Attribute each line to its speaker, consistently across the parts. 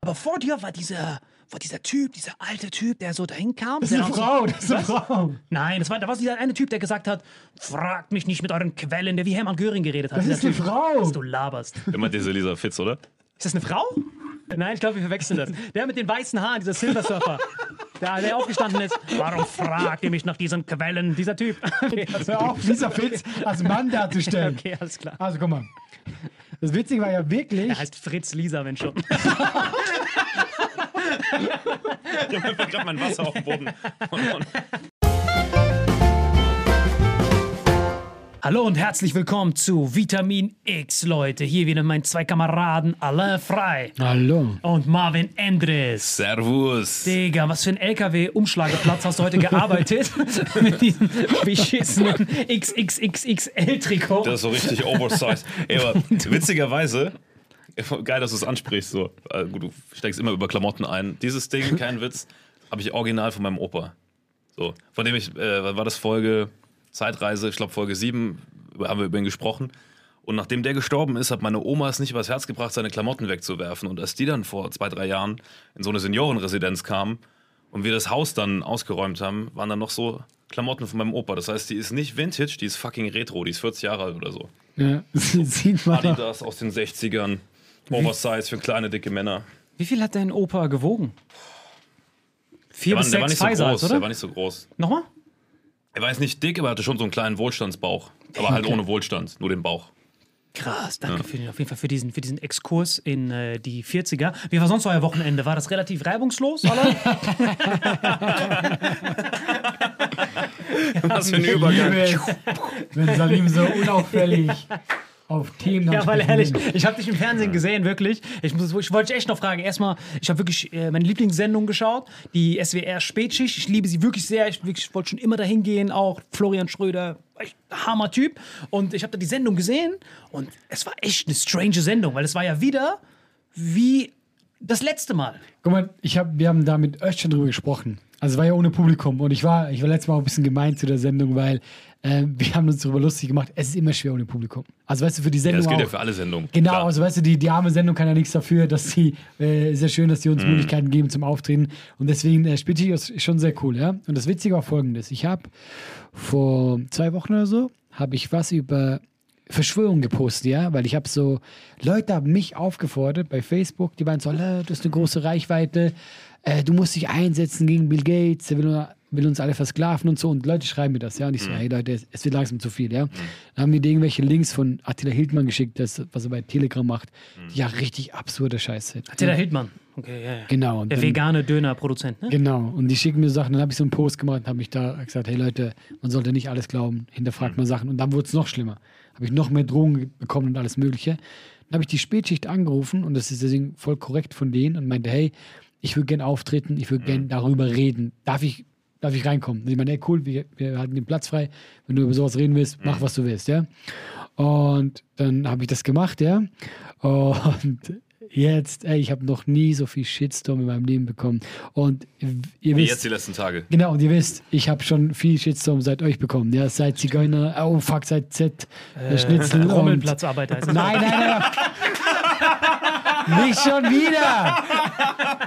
Speaker 1: Aber vor dir war dieser, war dieser Typ, dieser alte Typ, der so dahin kam.
Speaker 2: Das ist eine Frau, das ist eine Frau.
Speaker 1: Nein, das war, da war dieser eine Typ, der gesagt hat, fragt mich nicht mit euren Quellen, der wie Hermann Göring geredet hat.
Speaker 2: Das ist eine
Speaker 1: Typ,
Speaker 2: Frau.
Speaker 1: Was du laberst.
Speaker 3: Immer diese Lisa Fitz, oder?
Speaker 1: Ist das eine Frau? Nein, ich glaube, wir verwechseln das. Der mit den weißen Haaren, dieser Silversurfer. Der, der aufgestanden ist. Warum fragt ihr mich nach diesen Quellen? Dieser Typ. Okay, also,
Speaker 2: Hör auf, Lisa Fitz als Mann darzustellen.
Speaker 1: okay alles klar.
Speaker 2: Also guck mal. Das Witzige war ja wirklich,
Speaker 1: Er heißt Fritz Lisa, wenn schon.
Speaker 3: Ich habe einfach gerade mein Wasser auf dem Boden.
Speaker 1: Hallo und herzlich willkommen zu Vitamin X, Leute. Hier wieder mein zwei Kameraden Alain Frei
Speaker 2: Hallo.
Speaker 1: und Marvin Endres.
Speaker 3: Servus.
Speaker 1: Digga, was für ein LKW-Umschlageplatz hast du heute gearbeitet? Mit diesem beschissenen XXXXL-Trikot.
Speaker 3: Das ist so richtig oversized. Ey, aber witzigerweise, geil, dass du es ansprichst. So. Äh, gut, du steigst immer über Klamotten ein. Dieses Ding, kein Witz, habe ich original von meinem Opa. So, von dem ich, äh, war das Folge Zeitreise, ich glaube Folge 7, haben wir über ihn gesprochen. Und nachdem der gestorben ist, hat meine Oma es nicht übers Herz gebracht, seine Klamotten wegzuwerfen. Und als die dann vor zwei, drei Jahren in so eine Seniorenresidenz kamen und wir das Haus dann ausgeräumt haben, waren dann noch so Klamotten von meinem Opa. Das heißt, die ist nicht Vintage, die ist fucking Retro, die ist 40 Jahre alt oder so.
Speaker 2: Ja, sieht man.
Speaker 3: Adidas aus den 60ern. Oversize für kleine, dicke Männer.
Speaker 1: Wie viel hat dein Opa gewogen? Vier
Speaker 3: Der war,
Speaker 1: bis
Speaker 3: der war
Speaker 1: sechs
Speaker 3: nicht so groß.
Speaker 1: oder?
Speaker 3: Der war nicht so groß.
Speaker 1: Nochmal?
Speaker 3: Er war jetzt nicht dick, aber er hatte schon so einen kleinen Wohlstandsbauch. Aber halt ohne Wohlstand, nur den Bauch.
Speaker 1: Krass, danke für den, auf jeden Fall für diesen, für diesen Exkurs in äh, die 40er. Wie war sonst euer Wochenende? War das relativ reibungslos, oder?
Speaker 3: Was für ein Übergang.
Speaker 2: wenn Salim so unauffällig auf Themen
Speaker 1: Ja, weil ehrlich, ich habe dich im Fernsehen gesehen, wirklich. Ich, muss, ich wollte dich echt noch fragen. Erstmal, ich habe wirklich äh, meine Lieblingssendung geschaut, die SWR Spätschicht. Ich liebe sie wirklich sehr. Ich, wirklich, wollte schon immer dahin gehen, auch Florian Schröder. Echt Hammer Typ. Und ich habe da die Sendung gesehen und es war echt eine strange Sendung, weil es war ja wieder
Speaker 4: wie das letzte Mal.
Speaker 2: Guck mal, ich hab, wir haben da mit Öst schon drüber gesprochen. Also es war ja ohne Publikum und ich war, ich war letztes Mal auch ein bisschen gemein zu der Sendung, weil äh, wir haben uns darüber lustig gemacht. Es ist immer schwer ohne Publikum. Also weißt du, für die
Speaker 3: Ja,
Speaker 2: Sendung
Speaker 3: das gilt ja
Speaker 2: auch.
Speaker 3: für alle Sendungen.
Speaker 2: Genau,
Speaker 3: Klar.
Speaker 2: also weißt du, die, die arme Sendung kann ja nichts dafür, dass sie, äh, ja schön, dass sie uns Möglichkeiten geben zum Auftreten. Und deswegen, äh, Spitty ist schon sehr cool, ja. Und das Witzige war folgendes. Ich habe vor zwei Wochen oder so, habe ich was über Verschwörung gepostet, ja, weil ich habe so, Leute haben mich aufgefordert bei Facebook, die waren so, "Alter, das ist eine große Reichweite, äh, du musst dich einsetzen gegen Bill Gates, der will, will uns alle versklaven und so und Leute schreiben mir das, ja, und ich so, hey Leute, es- es wird langsam zu viel, ja. Dann haben die dir irgendwelche Links von Attila Hildmann geschickt, das, was er bei Telegram macht, die ja richtig absurde Scheiße.
Speaker 4: Attila Hildmann. Okay, ja, ja.
Speaker 2: Genau. und
Speaker 4: Der
Speaker 2: dann-
Speaker 4: vegane Dönerproduzent, ne?
Speaker 2: Genau, und die schicken mir Sachen. Dann habe ich so einen Post gemacht und habe mich da gesagt, hey Leute, man sollte nicht alles glauben, hinterfragt mal Sachen. Und dann wurde es noch schlimmer. Habe ich noch mehr Drohungen bekommen und alles Mögliche. Dann habe ich die Spätschicht angerufen und das ist deswegen voll korrekt von denen und meinte, hey, ich würde gerne auftreten, ich würde gerne darüber reden. Darf ich, darf ich reinkommen? Und ich meine, hey, cool, wir, wir halten den Platz frei. Wenn du über sowas reden willst, mach, was du willst, ja. Und dann habe ich das gemacht, ja. Und jetzt, ey, ich habe noch nie so viel Shitstorm in meinem Leben bekommen. Und ihr
Speaker 3: Wie
Speaker 2: wisst,
Speaker 3: jetzt die letzten Tage.
Speaker 2: Genau, und ihr wisst, ich habe schon viel Shitstorm seit euch bekommen. Ja, seit Zigeuner, oh fuck, seit Z, äh, Schnitzel. und-
Speaker 4: Rummelplatzarbeiter das.
Speaker 2: Nein, nein, nein. Nicht schon wieder.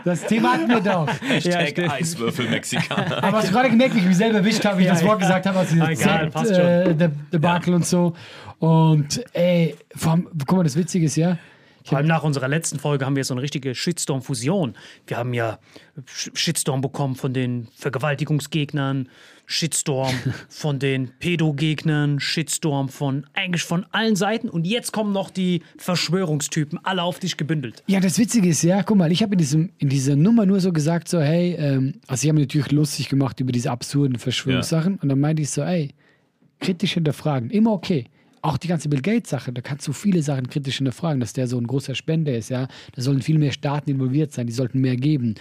Speaker 2: Das Thema hatten wir doch.
Speaker 3: Hashtag
Speaker 4: stimmt.
Speaker 3: Eiswürfel Mexikaner.
Speaker 2: Aber hast du gerade gemerkt, wie ich mich selber erwischt habe, wie ich
Speaker 4: Ja,
Speaker 2: das Wort
Speaker 4: ja.
Speaker 2: gesagt habe, als
Speaker 4: Ah,
Speaker 2: dieses
Speaker 4: egal,
Speaker 2: Z,
Speaker 4: passt schon.
Speaker 2: äh, der Debakel und so. Und ey, allem, guck mal, das Witzige ist ja,
Speaker 4: Vor allem nach unserer letzten Folge haben wir so eine richtige Shitstorm-Fusion. Wir haben ja Sh- Shitstorm bekommen von den Vergewaltigungsgegnern, Shitstorm von den Pädogegnern, Shitstorm von eigentlich von allen Seiten und jetzt kommen noch die Verschwörungstypen, alle auf dich gebündelt.
Speaker 2: Ja, das Witzige ist, ja, guck mal, ich habe in, diesem- in dieser Nummer nur so gesagt, so, hey, ähm, also ich habe mich natürlich lustig gemacht über diese absurden Verschwörungssachen und dann meinte ich so, ey, kritisch hinterfragen, immer okay. Auch die ganze Bill Gates-Sache, da kannst du viele Sachen kritisch hinterfragen, dass der so ein großer Spender ist, ja. Da sollen viel mehr Staaten involviert sein, die sollten mehr geben.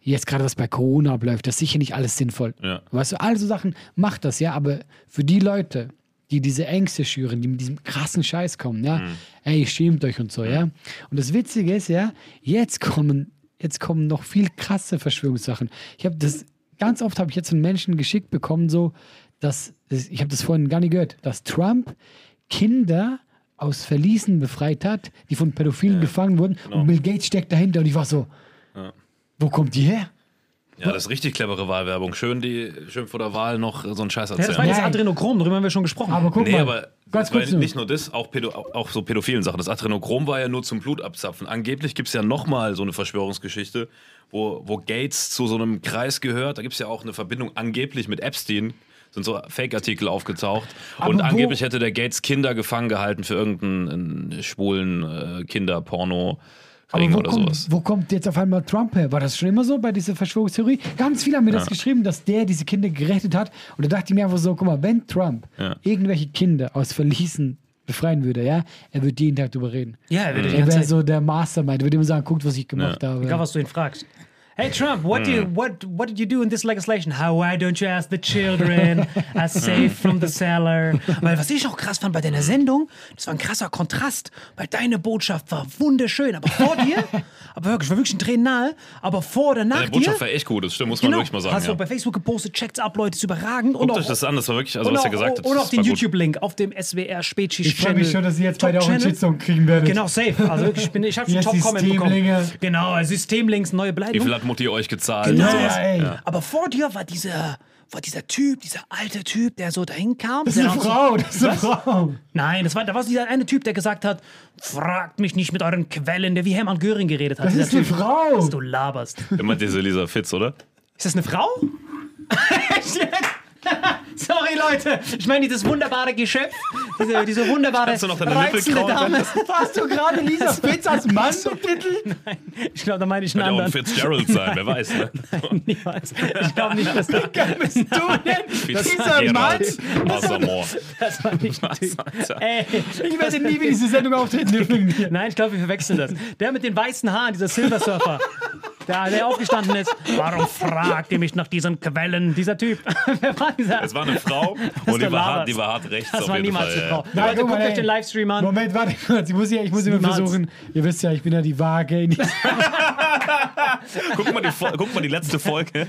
Speaker 2: Jetzt gerade was bei Corona abläuft, das ist sicher nicht alles sinnvoll.
Speaker 3: Ja.
Speaker 2: Weißt du, all so Sachen macht das, ja, aber für die Leute, die diese Ängste schüren, die mit diesem krassen Scheiß kommen, ja, ey, schämt euch und so, ja. Und das Witzige ist, ja, jetzt kommen, jetzt kommen noch viel krasse Verschwörungssachen. Ich habe das, ganz oft habe ich jetzt von Menschen geschickt bekommen, so, dass, das- ich habe das vorhin gar nicht gehört, dass Trump Kinder aus Verließen befreit hat, die von Pädophilen gefangen wurden und Bill Gates steckt dahinter und ich war so, wo kommt die her?
Speaker 3: Ja, das ist richtig clevere Wahlwerbung. Schön, die, schön vor der Wahl noch so einen Scheiß
Speaker 4: Ja, das war
Speaker 3: erzählen.
Speaker 4: das. Adrenochrom, darüber haben wir schon gesprochen.
Speaker 2: Aber guck
Speaker 3: Nee,
Speaker 2: mal,
Speaker 3: aber
Speaker 2: ganz kurz
Speaker 3: nicht nur das, auch, Pädo auch- auch so pädophilen Sachen. Das Adrenochrom war ja nur zum Blutabzapfen. Angeblich gibt es ja nochmal so eine Verschwörungsgeschichte, wo, wo Gates zu so einem Kreis gehört. Da gibt es ja auch eine Verbindung angeblich mit Epstein. Sind so Fake-Artikel aufgetaucht.
Speaker 2: Aber
Speaker 3: Und angeblich hätte der Gates Kinder gefangen gehalten für irgendeinen äh, schwulen äh, Kinderporno.
Speaker 2: Aber
Speaker 3: Ring
Speaker 2: wo
Speaker 3: oder
Speaker 2: kommt,
Speaker 3: sowas.
Speaker 2: wo kommt jetzt auf einmal Trump her? War das schon immer so bei dieser Verschwörungstheorie? Ganz viele haben mir das geschrieben, dass der diese Kinder gerettet hat. Und da dachte ich mir einfach so, guck mal, wenn Trump
Speaker 3: Ja.
Speaker 2: irgendwelche Kinder aus Verließen befreien würde, ja, er würde jeden Tag drüber reden.
Speaker 4: ja, er wird die
Speaker 2: Er wäre so der Mastermind, er würde immer sagen, guckt, was ich gemacht habe.
Speaker 4: egal was du ihn fragst. Hey Trump, what, do you, what, what did you do in this legislation? How why don't you ask the children are safe from the cellar? Weil was ich auch krass fand bei deiner Sendung, das war ein krasser Kontrast, weil deine Botschaft war wunderschön, aber vor dir, aber wirklich, war wirklich ein Tränen nahe, aber vor oder nach
Speaker 3: Deine
Speaker 4: dir,
Speaker 3: Botschaft war echt gut, das stimmt, muss man
Speaker 4: genau,
Speaker 3: wirklich mal sagen.
Speaker 4: hast du
Speaker 3: Ja.
Speaker 4: bei Facebook gepostet, checkt's ab, Leute, ist überragend. und
Speaker 3: Guckt
Speaker 4: auch,
Speaker 3: euch das an, das war wirklich, also
Speaker 4: und
Speaker 3: was
Speaker 4: auch,
Speaker 3: ihr gesagt habt.
Speaker 4: und auf den. YouTube-Link, auf dem SWR Spätschicht
Speaker 2: Ich freue mich schon, dass ihr jetzt auch einen
Speaker 4: Top-Channel.
Speaker 2: Shitstorm kriegen werdet.
Speaker 4: Genau, safe. Also wirklich, ich, bin, ich habe schon
Speaker 2: Jetzt
Speaker 4: Top-Comment bekommen. Genau, Systemlinks, neue
Speaker 3: Wie
Speaker 4: Beleidigung.
Speaker 3: viel hat Mutti euch gezahlt?
Speaker 4: Genau.
Speaker 3: und.
Speaker 2: Ja, ey.
Speaker 4: Aber vor dir war dieser, war dieser Typ, dieser alte Typ, der so dahin kam.
Speaker 2: Das ist eine
Speaker 4: auch so-
Speaker 2: Frau, das ist eine Frau.
Speaker 4: Nein, das war, da war so dieser eine Typ, der gesagt hat, fragt mich nicht mit euren Quellen, der wie Hermann Göring geredet hat.
Speaker 2: Das
Speaker 4: Dieser
Speaker 2: ist eine
Speaker 4: Typ.
Speaker 2: Frau.
Speaker 4: Was du laberst.
Speaker 3: Immer diese Lisa Fitz, oder?
Speaker 4: Ist das eine Frau? Sorry, Leute. Ich meine, dieses wunderbare Geschöpf, diese, diese wunderbare,
Speaker 3: Kannst du noch deine
Speaker 4: reizende? Dame.
Speaker 2: Hast du gerade Lisa Spitz als Mann betitelt?
Speaker 4: Ich glaube, da meine ich einen
Speaker 3: Könnte ja auch ein
Speaker 4: anderen.
Speaker 3: Fitzgerald sein, wer weiß. Ne?
Speaker 4: Niemals. Ich glaube nicht, dass das,
Speaker 2: bist du denn? Dieser
Speaker 3: Gerald
Speaker 2: Mann?
Speaker 3: Wassermoor.
Speaker 4: das war nicht ein Typ. Ey,
Speaker 2: Ich werde nie wieder diese Sendung auftreten dürfen.
Speaker 4: Nein, ich glaube, wir verwechseln das. Der mit den weißen Haaren, dieser Silver Surfer. Der, der aufgestanden ist. Warum fragt ihr mich nach diesen Quellen? Dieser Typ. Wer war dieser?
Speaker 3: Es war eine Frau
Speaker 4: Das
Speaker 3: und die war, hart, die war hart rechts.
Speaker 4: Das
Speaker 3: auf
Speaker 4: war
Speaker 3: jeden
Speaker 4: niemals
Speaker 3: Fall,
Speaker 4: eine
Speaker 3: ja.
Speaker 4: Frau.
Speaker 2: Nein,
Speaker 4: Leute,
Speaker 2: guck mal,
Speaker 4: guckt euch den Livestream an.
Speaker 2: Moment, warte kurz. Ich muss, ja, ich muss immer versuchen. Ihr wisst ja, ich bin ja die Waage. in-
Speaker 3: Guck, mal die, guck mal die letzte Folge.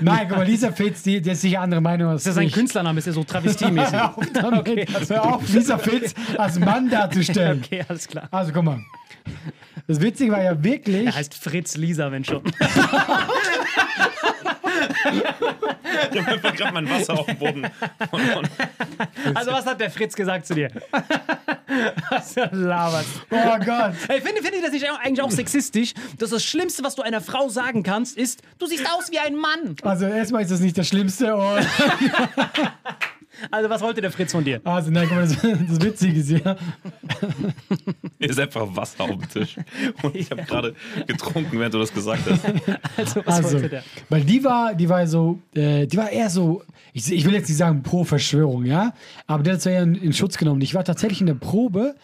Speaker 2: Nein, guck mal, Lisa Fitz, die, die ist sicher andere Meinung als
Speaker 4: Ist das sein
Speaker 2: ich.
Speaker 4: Künstlername? Ist er so travestiemäßig?
Speaker 2: Hör auf damit. Hör auf, Lisa Fitz als Mann darzustellen.
Speaker 4: Okay, alles klar.
Speaker 2: Also guck mal. Das Witzige war ja wirklich.
Speaker 4: Er heißt Fritz Lisa, wenn schon.
Speaker 3: Ich hab einfach gerade mein Wasser auf dem Boden.
Speaker 4: Also, was hat der Fritz gesagt zu dir? Was du laberst.
Speaker 2: Oh Gott.
Speaker 4: Ey, finde, finde ich das nicht eigentlich auch sexistisch, dass das Schlimmste, was du einer Frau sagen kannst, ist, du siehst aus wie ein Mann.
Speaker 2: Also erstmal ist das nicht das Schlimmste. Und,
Speaker 4: Also, was wollte der Fritz von dir?
Speaker 2: also nein, guck mal, das, das Witzige ist ja.
Speaker 3: Hier ist einfach Wasser auf dem Tisch. Und ich habe gerade getrunken, während du das gesagt hast.
Speaker 4: Also, was
Speaker 2: Also,
Speaker 4: wollte der?
Speaker 2: weil die war, die war so, äh, die war eher so, ich, ich will jetzt nicht sagen pro Verschwörung, ja, aber der hat es ja in, in Schutz genommen. Ich war tatsächlich in der Probe.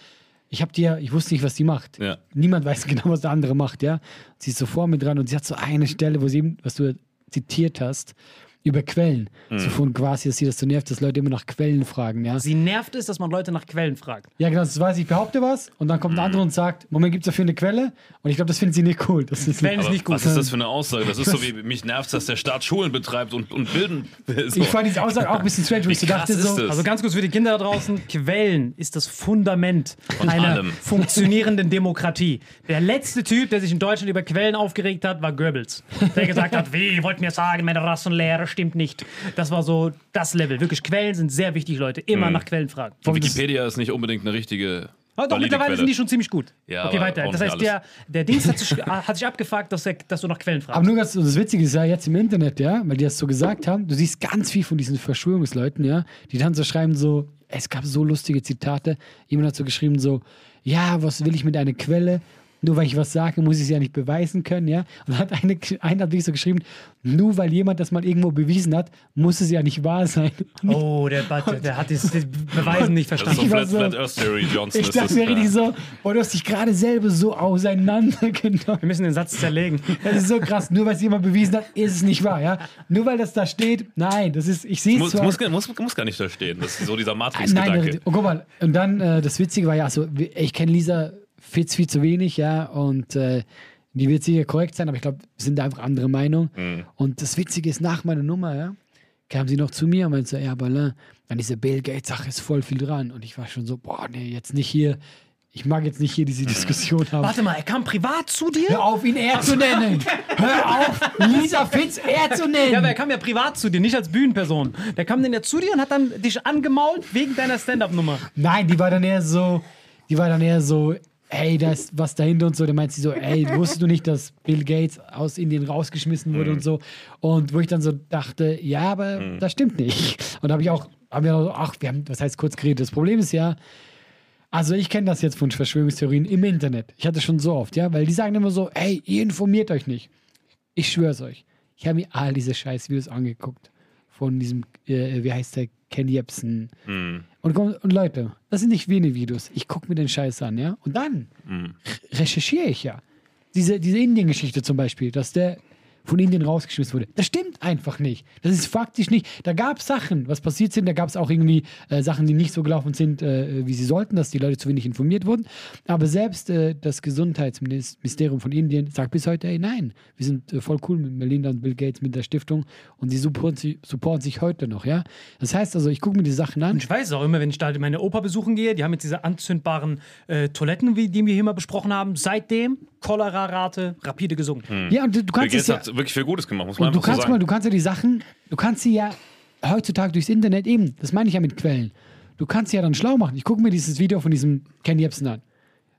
Speaker 2: Ich habe dir, ich wusste nicht, was die macht.
Speaker 3: Ja.
Speaker 2: Niemand weiß genau, was der andere macht, ja. Sie ist so vor mir dran und sie hat so eine Stelle, wo sie eben, was du zitiert hast, über Quellen. So von quasi, dass sie das so nervt, dass Leute immer nach Quellen fragen, ja.
Speaker 4: Sie nervt es, dass man Leute nach Quellen fragt.
Speaker 2: Ja, genau, das weiß ich, behaupte was und dann kommt ein anderer und sagt, Moment, gibt es dafür eine Quelle? Und ich glaube, das findet sie nicht cool. Das ist
Speaker 4: Quellen ist nicht gut.
Speaker 3: was ist das für eine Aussage? Das ist so wie mich nervt, dass der Staat Schulen betreibt und, und bilden will. So.
Speaker 2: Ich fand diese Aussage auch ein bisschen strange,
Speaker 3: Wie
Speaker 2: ich dachte, so,
Speaker 3: das?
Speaker 4: Also ganz kurz für die Kinder da draußen, Quellen ist das Fundament einer
Speaker 3: allem.
Speaker 4: funktionierenden Demokratie. Der letzte Typ, der sich in Deutschland über Quellen aufgeregt hat, war Goebbels. Der gesagt hat, wie, ihr wollt mir sagen, meine Rassenlehre stimmt nicht. Das war so das Level. Wirklich, Quellen sind sehr wichtig, Leute. Immer nach Quellen fragen.
Speaker 3: Wikipedia ist nicht unbedingt eine richtige.
Speaker 4: Aber doch,
Speaker 3: valide
Speaker 4: mittlerweile
Speaker 3: Quelle.
Speaker 4: sind die schon ziemlich gut.
Speaker 3: Ja,
Speaker 4: okay, weiter. Das heißt, der, der Dienst hat sich, hat sich abgefuckt, dass, er, dass du nach Quellen fragst.
Speaker 2: Aber nur ganz, das Witzige ist ja jetzt im Internet, ja, weil die das so gesagt haben, du siehst ganz viel von diesen Verschwörungsleuten, ja, die dann so schreiben so, es gab so lustige Zitate, jemand hat so geschrieben so, ja, was will ich mit einer Quelle? Nur weil ich was sage, muss ich es ja nicht beweisen können, ja. Und dann hat eine, einer hat wirklich so geschrieben, nur weil jemand das mal irgendwo bewiesen hat, muss es ja nicht wahr sein.
Speaker 4: oh, der, der, der hat das das Beweisen nicht
Speaker 3: Das ist
Speaker 4: verstanden.
Speaker 3: so
Speaker 2: war
Speaker 3: Flat,
Speaker 2: so-
Speaker 3: Flat Earth Theory Johnson.
Speaker 2: Ich dachte
Speaker 3: das,
Speaker 2: mir richtig so, boah, du hast dich gerade selber so auseinandergenommen.
Speaker 4: Wir müssen den Satz zerlegen.
Speaker 2: Das ist so krass. Nur weil es jemand bewiesen hat, ist es nicht wahr, ja. Nur weil das da steht, nein, das ist, ich sehe es
Speaker 3: Muss,
Speaker 2: zwar.
Speaker 3: muss, muss, muss gar nicht da stehen. Das ist so dieser
Speaker 2: Nein,
Speaker 3: Matrix-Gedanke.
Speaker 2: oh, guck mal. Und dann, äh, das Witzige war ja, also, ich kenne Lisa Fitz viel zu wenig, ja, und äh, die wird sicher korrekt sein, aber ich glaube, wir sind da einfach andere Meinung.
Speaker 3: Mhm.
Speaker 2: Und das Witzige ist, nach meiner Nummer, ja, kam sie noch zu mir und meinte so, ja, Ballin, dann diese Bill Gates-Sache ist voll viel dran. Und ich war schon so, boah, nee, jetzt nicht hier. Ich mag jetzt nicht hier diese Diskussion haben.
Speaker 4: Warte mal, er kam privat zu dir?
Speaker 2: Hör auf, ihn er zu nennen. Hör auf, Lisa Fitz er zu nennen.
Speaker 4: Ja, aber er kam ja privat zu dir, nicht als Bühnenperson. Der kam dann ja zu dir und hat dann dich angemault wegen deiner Stand-Up-Nummer.
Speaker 2: Nein, die war dann eher so, die war dann eher so, hey, da ist was dahinter und so. Da meint sie so, ey, wusstest du nicht, dass Bill Gates aus Indien rausgeschmissen wurde und so. Und wo ich dann so dachte, ja, aber das stimmt nicht. Und da habe ich auch, haben wir auch, ach, wir haben, was heißt kurz geredet. Das Problem ist ja, also ich kenne das jetzt von Verschwörungstheorien im Internet. Ich hatte es schon so oft, ja, weil die sagen immer so, ey, ihr informiert euch nicht. Ich schwör's euch. Ich habe mir all diese Scheiß-Videos angeguckt. Von diesem, äh, wie heißt der, Ken Jebsen. Und, und Leute, das sind nicht wenige Videos. Ich gucke mir den Scheiß an, ja. Und dann re- recherchiere ich ja. Diese, diese Indien-Geschichte zum Beispiel, dass der von Indien rausgeschmissen wurde. Das stimmt einfach nicht. Das ist faktisch nicht. Da gab es Sachen, was passiert sind. Da gab es auch irgendwie äh, Sachen, die nicht so gelaufen sind, äh, wie sie sollten, dass die Leute zu wenig informiert wurden. Aber selbst äh, das Gesundheitsministerium von Indien sagt bis heute, ey, nein, wir sind äh, voll cool mit Melinda und Bill Gates, mit der Stiftung und sie supporten, supporten sich heute noch, ja. Das heißt also, ich gucke mir die Sachen an.
Speaker 4: Und ich weiß es auch immer, wenn ich da meine Opa besuchen gehe, die haben jetzt diese anzündbaren äh, Toiletten, wie, die wir hier mal besprochen haben. Seitdem Cholera-Rate rapide gesunken.
Speaker 2: Ja, und du, du
Speaker 3: Bill
Speaker 2: kannst es ja,
Speaker 3: hat wirklich viel Gutes gemacht, muss man
Speaker 2: Und du
Speaker 3: einfach so
Speaker 2: kannst
Speaker 3: sagen.
Speaker 2: mal, du kannst ja die Sachen, du kannst sie ja heutzutage durchs Internet eben, das meine ich ja mit Quellen. Du kannst sie ja dann schlau machen. Ich gucke mir dieses Video von diesem Ken Jebsen an.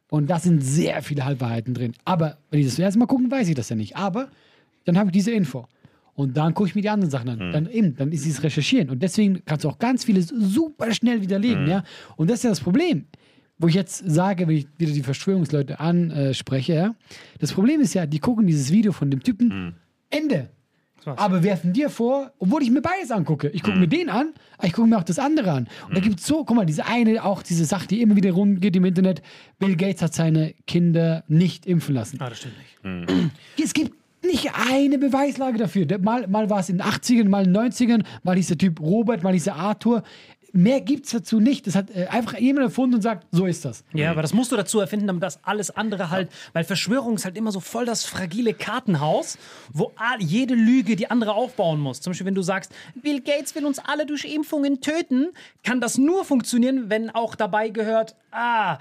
Speaker 2: Und da sind sehr viele Halbwahrheiten drin. Aber wenn ich das erste Mal gucken, weiß ich das ja nicht. Aber dann habe ich diese Info. Und dann gucke ich mir die anderen Sachen an.
Speaker 3: Hm.
Speaker 2: Dann eben, dann ist dieses Recherchieren. Und deswegen kannst du auch ganz vieles super schnell
Speaker 3: Hm.
Speaker 2: widerlegen, ja. Und das ist ja das Problem. Wo ich jetzt sage, wenn ich wieder die Verschwörungsleute anspreche, ja. Das Problem ist ja, die gucken dieses Video von dem Typen,
Speaker 3: Hm.
Speaker 2: Ende. aber werfen dir vor, obwohl ich mir beides angucke. Ich gucke mir den an, aber ich gucke mir auch das andere an. Und da gibt es so, guck mal, diese eine, auch diese Sache, die immer wieder rumgeht im Internet. Bill Gates hat seine Kinder nicht impfen lassen.
Speaker 4: Ah, das stimmt nicht.
Speaker 2: Es gibt nicht eine Beweislage dafür. Mal, mal war es in den 80ern, mal in den 90ern, mal hieß der Typ Robert, mal hieß der Arthur. Mehr gibt es dazu nicht. Das hat äh, einfach jemand erfunden und sagt, so ist das.
Speaker 4: Ja, aber das musst du dazu erfinden, damit das alles andere halt, weil Verschwörung ist halt immer so voll das fragile Kartenhaus, wo jede Lüge die andere aufbauen muss. Zum Beispiel, wenn du sagst, Bill Gates will uns alle durch Impfungen töten, kann das nur funktionieren, wenn auch dabei gehört, ah,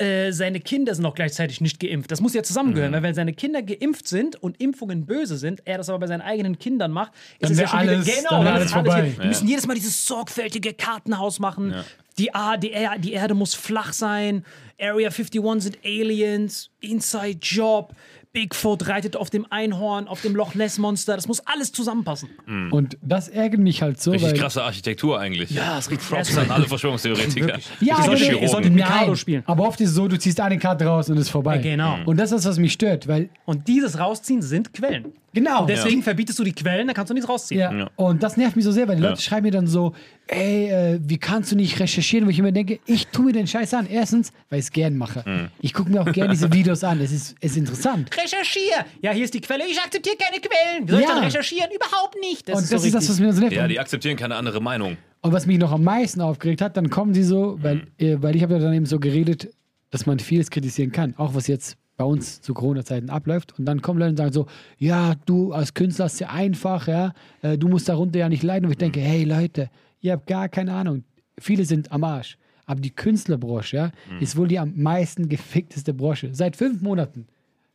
Speaker 4: äh, seine Kinder sind auch gleichzeitig nicht geimpft. Das muss ja zusammengehören, weil wenn seine Kinder geimpft sind und Impfungen böse sind, er das aber bei seinen eigenen Kindern macht,
Speaker 2: Dann
Speaker 4: ist es ja schon wieder,
Speaker 2: alles-
Speaker 4: genau,
Speaker 2: dann alles
Speaker 4: alles
Speaker 2: vorbei.
Speaker 4: wieder, die müssen jedes Mal dieses sorgfältige Kartenhaus machen. Die, A, die, er die Erde muss flach sein. Area 51 sind Aliens. Inside Job. Bigfoot reitet auf dem Einhorn, auf dem Loch Ness Monster. Das muss alles zusammenpassen.
Speaker 2: Und das ärgert mich halt so,
Speaker 3: Richtig
Speaker 2: weil
Speaker 3: krasse Architektur eigentlich.
Speaker 4: Ja, ist richtig
Speaker 3: Props
Speaker 4: krass.
Speaker 3: an alle Verschwörungstheoretiker.
Speaker 2: Ja,
Speaker 4: Ihr solltet-
Speaker 2: genau.
Speaker 4: ihr solltet Mikado spielen.
Speaker 2: Aber oft ist es so, du ziehst eine Karte raus und es ist vorbei.
Speaker 4: Ja, genau.
Speaker 2: Und das ist, was mich stört, weil,
Speaker 4: Und dieses Rausziehen sind Quellen.
Speaker 2: Genau.
Speaker 4: Und deswegen verbietest du die Quellen, dann kannst du nichts rausziehen.
Speaker 2: Ja. Und das nervt mich so sehr, weil die Leute schreiben mir dann so, ey, äh, wie kannst du nicht recherchieren? Wo ich immer denke, ich tue mir den Scheiß an. Erstens, weil ich es gern mache. Ich gucke mir auch gerne diese Videos an. Es ist, es ist interessant.
Speaker 4: Recherchier! Ja, hier ist die Quelle. Ich akzeptiere keine Quellen. Wie soll ich
Speaker 2: Ja.
Speaker 4: dann recherchieren? Überhaupt nicht. Das
Speaker 2: Und
Speaker 4: ist
Speaker 2: das
Speaker 4: so
Speaker 2: ist das, was mir so nervt.
Speaker 3: Ja, die akzeptieren keine andere Meinung.
Speaker 2: Und was mich noch am meisten aufgeregt hat, dann kommen sie so, weil, äh, weil ich habe ja dann eben so geredet, dass man vieles kritisieren kann, auch was jetzt bei uns zu Corona-Zeiten abläuft. Und dann kommen Leute und sagen so, ja, du als Künstler hast ja einfach, ja, äh, du musst darunter ja nicht leiden. Und ich denke, hey Leute, ihr habt gar keine Ahnung. Viele sind am Arsch. Aber die Künstlerbranche, ja, ist wohl die am meisten gefickteste Branche. Seit fünf Monaten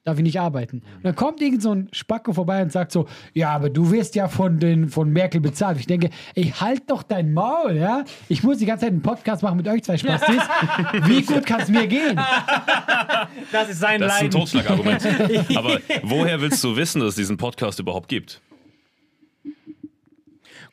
Speaker 2: darf ich nicht arbeiten. Und dann kommt irgend so ein Spacko vorbei und sagt so, ja, aber du wirst ja von, den, von Merkel bezahlt. Ich denke, ey, halt doch dein Maul, ja? Ich muss die ganze Zeit einen Podcast machen mit euch zwei Spastis. Wie gut kann es mir gehen?
Speaker 4: Das ist sein
Speaker 3: Das ist ein. Totschlagargument. Aber woher willst du wissen, dass es diesen Podcast überhaupt gibt?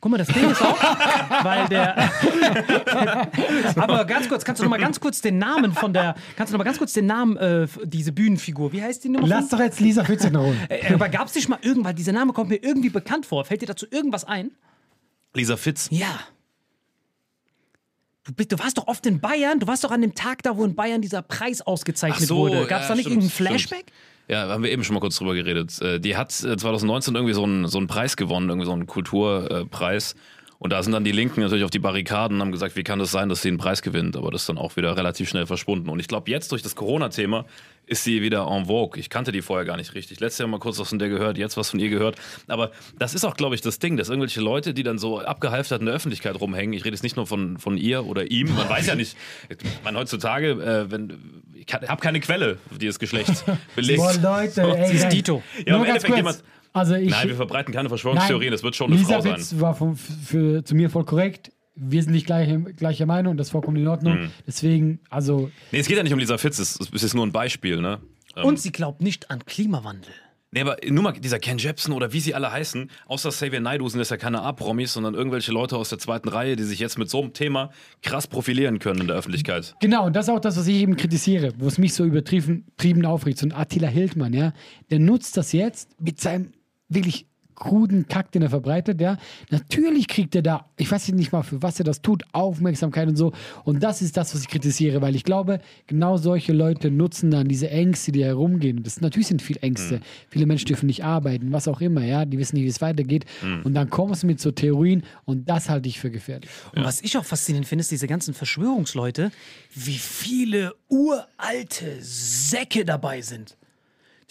Speaker 4: Guck mal, das Ding ist auch, weil der. Aber ganz kurz, kannst du noch mal ganz kurz den Namen von der. Kannst du noch mal ganz kurz den Namen, äh, diese Bühnenfigur, wie heißt die nochmal?
Speaker 2: Lass doch jetzt Lisa Fitzek holen.
Speaker 4: Äh, aber gab es nicht mal irgendwann, dieser Name kommt mir irgendwie bekannt vor. Fällt dir dazu irgendwas ein?
Speaker 3: Lisa Fitz.
Speaker 4: Ja. Du, bist- du warst doch oft in Bayern, du warst doch an dem Tag da, wo in Bayern dieser Preis ausgezeichnet wurde. Gab es da nicht
Speaker 3: stimmt,
Speaker 4: irgendeinen
Speaker 3: stimmt. Ja, haben wir eben schon mal kurz drüber geredet. Äh, Die hat äh, 2019 irgendwie so einen, so einen Preis gewonnen, irgendwie so einen Kulturpreis. Und da sind dann die Linken natürlich auf die Barrikaden und haben gesagt, wie kann das sein, dass sie einen Preis gewinnt? Aber das ist dann auch wieder relativ schnell verschwunden. Und ich glaube, jetzt durch das Corona-Thema ist sie wieder en vogue. Ich kannte die vorher gar nicht richtig. Letztes Jahr mal kurz was von der gehört, jetzt was von ihr gehört. Aber das ist auch, glaube ich, das Ding, dass irgendwelche Leute, die dann so abgehalftert in der Öffentlichkeit rumhängen, ich rede jetzt nicht nur von, von ihr oder ihm, man weiß ja nicht, man heutzutage, äh, wenn, ich habe keine Quelle, die das Geschlecht belegt.
Speaker 2: Boah, Leute, ey,
Speaker 4: Sie ist. Dito.
Speaker 3: Ja,
Speaker 2: Nur
Speaker 3: im Endeffekt jemand-
Speaker 2: Also ich,
Speaker 3: Nein, wir verbreiten keine Verschwörungstheorien, das wird schon eine
Speaker 2: Lisa
Speaker 3: Frau sein.
Speaker 2: Fitz war von, für, zu mir voll korrekt. Wir sind nicht gleiche, gleicher Meinung, das ist vollkommen in Ordnung.
Speaker 3: Mhm.
Speaker 2: Deswegen, also,
Speaker 3: Nee, es geht ja nicht um Lisa Fitz, es ist nur ein Beispiel, ne? Ähm,
Speaker 4: Und sie glaubt nicht an Klimawandel.
Speaker 3: Nee, aber nur mal dieser Ken Jebsen oder wie sie alle heißen, außer Xavier Naidoo sind das ja keine A-Promis, sondern irgendwelche Leute aus der zweiten Reihe, die sich jetzt mit so einem Thema krass profilieren können in der Öffentlichkeit.
Speaker 2: Genau, und das ist auch das, was ich eben kritisiere, wo es mich so übertrieben trieben aufregt. So ein Attila Hildmann, ja, der nutzt das jetzt mit seinem wirklich kruden Kack, den er verbreitet, ja. Natürlich kriegt er da, ich weiß nicht mal, für was er das tut, Aufmerksamkeit und so. Und das ist das, was ich kritisiere, weil ich glaube, genau solche Leute nutzen dann diese Ängste, die herumgehen. Das natürlich sind viele Ängste. Viele Menschen dürfen nicht arbeiten, was auch immer, ja. Die wissen nicht, wie es weitergeht. Und dann kommst du mit so Theorien und das halte ich für gefährlich.
Speaker 4: Und was ich auch faszinierend finde, ist diese ganzen Verschwörungsleute, wie viele uralte Säcke dabei sind.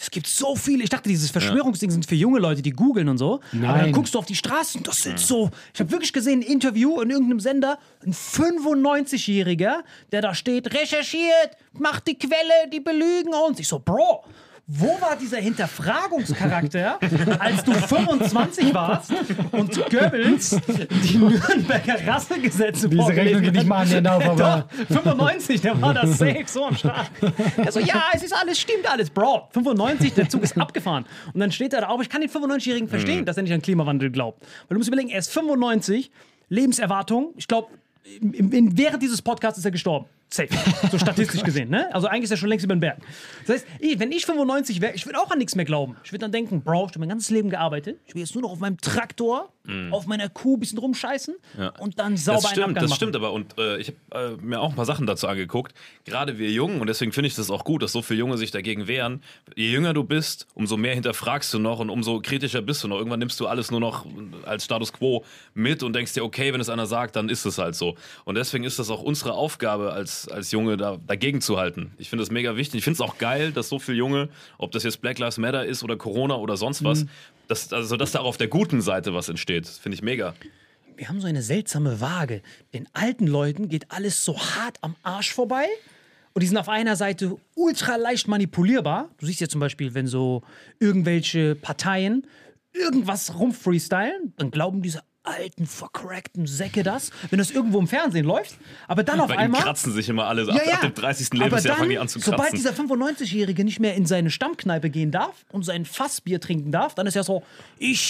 Speaker 4: Es gibt so viele. Ich dachte, dieses Verschwörungsding sind für junge Leute, die googeln und so. Aber dann
Speaker 2: Nein.
Speaker 4: guckst du auf die Straßen, das sind so. Ich habe wirklich gesehen, ein Interview in irgendeinem Sender, ein 95-Jähriger, der da steht, recherchiert, macht die Quelle, die belügen uns. Ich so, Bro. Wo war dieser Hinterfragungscharakter, als du 25 warst und Goebbels die Nürnberger Rassegesetze
Speaker 2: Diese Rechnung geht nicht mal annähernd auf, aber-
Speaker 4: Doch, 95, der war das safe so am Start. Er so, ja, es ist alles, stimmt alles, Bro. 95, der Zug ist abgefahren. Und dann steht er da auch, ich kann den 95-Jährigen verstehen, dass er nicht an Klimawandel glaubt. Weil du musst überlegen, er ist 95, Lebenserwartung, ich glaube, während dieses Podcasts ist er gestorben. Safe. So statistisch gesehen, ne? Also eigentlich ist er schon längst über den Berg. Das heißt, ey, wenn ich 95 wäre, ich würde auch an nichts mehr glauben. Ich würde dann denken, Bro, ich habe mein ganzes Leben gearbeitet. Ich will jetzt nur noch auf meinem Traktor, auf meiner Kuh ein bisschen rumscheißen und dann sauber
Speaker 3: Das stimmt, das
Speaker 4: machen.
Speaker 3: stimmt aber. Und äh, ich habe äh, mir auch ein paar Sachen dazu angeguckt. Gerade wir Jungen, und deswegen finde ich das auch gut, dass so viele Junge sich dagegen wehren. Je jünger du bist, umso mehr hinterfragst du noch und umso kritischer bist du noch. Irgendwann nimmst du alles nur noch als Status quo mit und denkst dir, okay, wenn es einer sagt, dann ist es halt so. Und deswegen ist das auch unsere Aufgabe als, als Junge, da, dagegen zu halten. Ich finde das mega wichtig. Ich finde es auch geil, dass so viele Junge, ob das jetzt Black Lives Matter ist oder Corona oder sonst was, dass, also, dass da auch auf der guten Seite was entsteht. Finde ich mega.
Speaker 4: wir haben so eine seltsame Waage. Den alten Leuten geht alles so hart am Arsch vorbei. Und die sind auf einer Seite ultra leicht manipulierbar. Du siehst ja zum Beispiel, wenn so irgendwelche Parteien irgendwas rumfreestylen, dann glauben diese alten, vercrackten Säcke das, wenn das irgendwo im Fernsehen läuft. Aber dann auf
Speaker 3: Bei ihm
Speaker 4: einmal.
Speaker 3: kratzen sich immer alle. Ab, ab dem 30.
Speaker 4: Aber
Speaker 3: Lebensjahr fangen die an zu kratzen.
Speaker 4: Sobald dieser 95-Jährige nicht mehr in seine Stammkneipe gehen darf und sein Fassbier trinken darf, dann ist er so, ich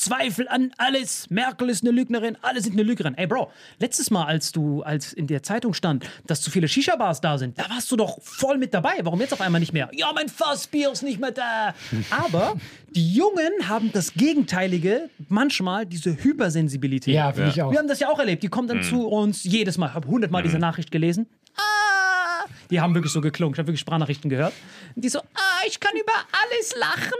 Speaker 4: Zweifel an alles. Merkel ist eine Lügnerin, alle sind eine Lügnerin. Ey, Bro, letztes Mal, als du, als in der Zeitung stand, dass zu viele Shisha-Bars da sind, da warst du doch voll mit dabei. Warum jetzt auf einmal nicht mehr? Ja, mein Fassbier ist nicht mehr da. Aber die Jungen haben das Gegenteilige, manchmal diese Hypersensibilität.
Speaker 2: Ja, finde ich auch.
Speaker 4: Wir haben das ja auch erlebt. Die kommen dann zu uns jedes Mal. Ich habe hundertmal diese Nachricht gelesen. Ah, die haben wirklich so geklungen. Ich habe wirklich Sprachnachrichten gehört. Und die so, ah, ich kann über alles lachen,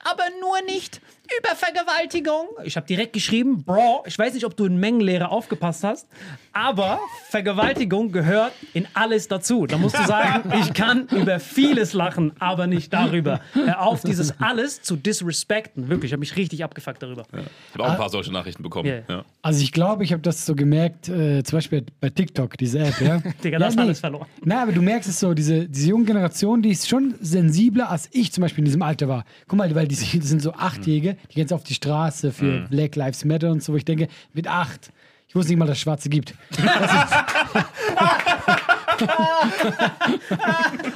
Speaker 4: aber nur nicht über Vergewaltigung. Ich habe direkt geschrieben, Bro, ich weiß nicht, ob du in Mengenlehre aufgepasst hast, aber Vergewaltigung gehört in alles dazu. Da musst du sagen, ich kann über vieles lachen, aber nicht darüber. Hör auf, dieses alles zu disrespekten. Wirklich, ich habe mich richtig abgefuckt darüber.
Speaker 3: Ich habe auch ein paar solche Nachrichten bekommen.
Speaker 4: Yeah.
Speaker 3: Ja.
Speaker 2: Also ich glaube, ich habe das so gemerkt, äh, zum Beispiel bei TikTok, diese App, ja.
Speaker 4: Digga,
Speaker 2: ja,
Speaker 4: da hast du alles verloren.
Speaker 2: Na, aber du merkst es so, diese, diese junge Generation, die ist schon sensibler, als ich zum Beispiel in diesem Alter war. Guck mal, weil die, sind so Achtjährige, die gehen jetzt auf die Straße für Black Lives Matter und so, wo ich denke, mit acht, ich wusste nicht mal, dass es Schwarze gibt.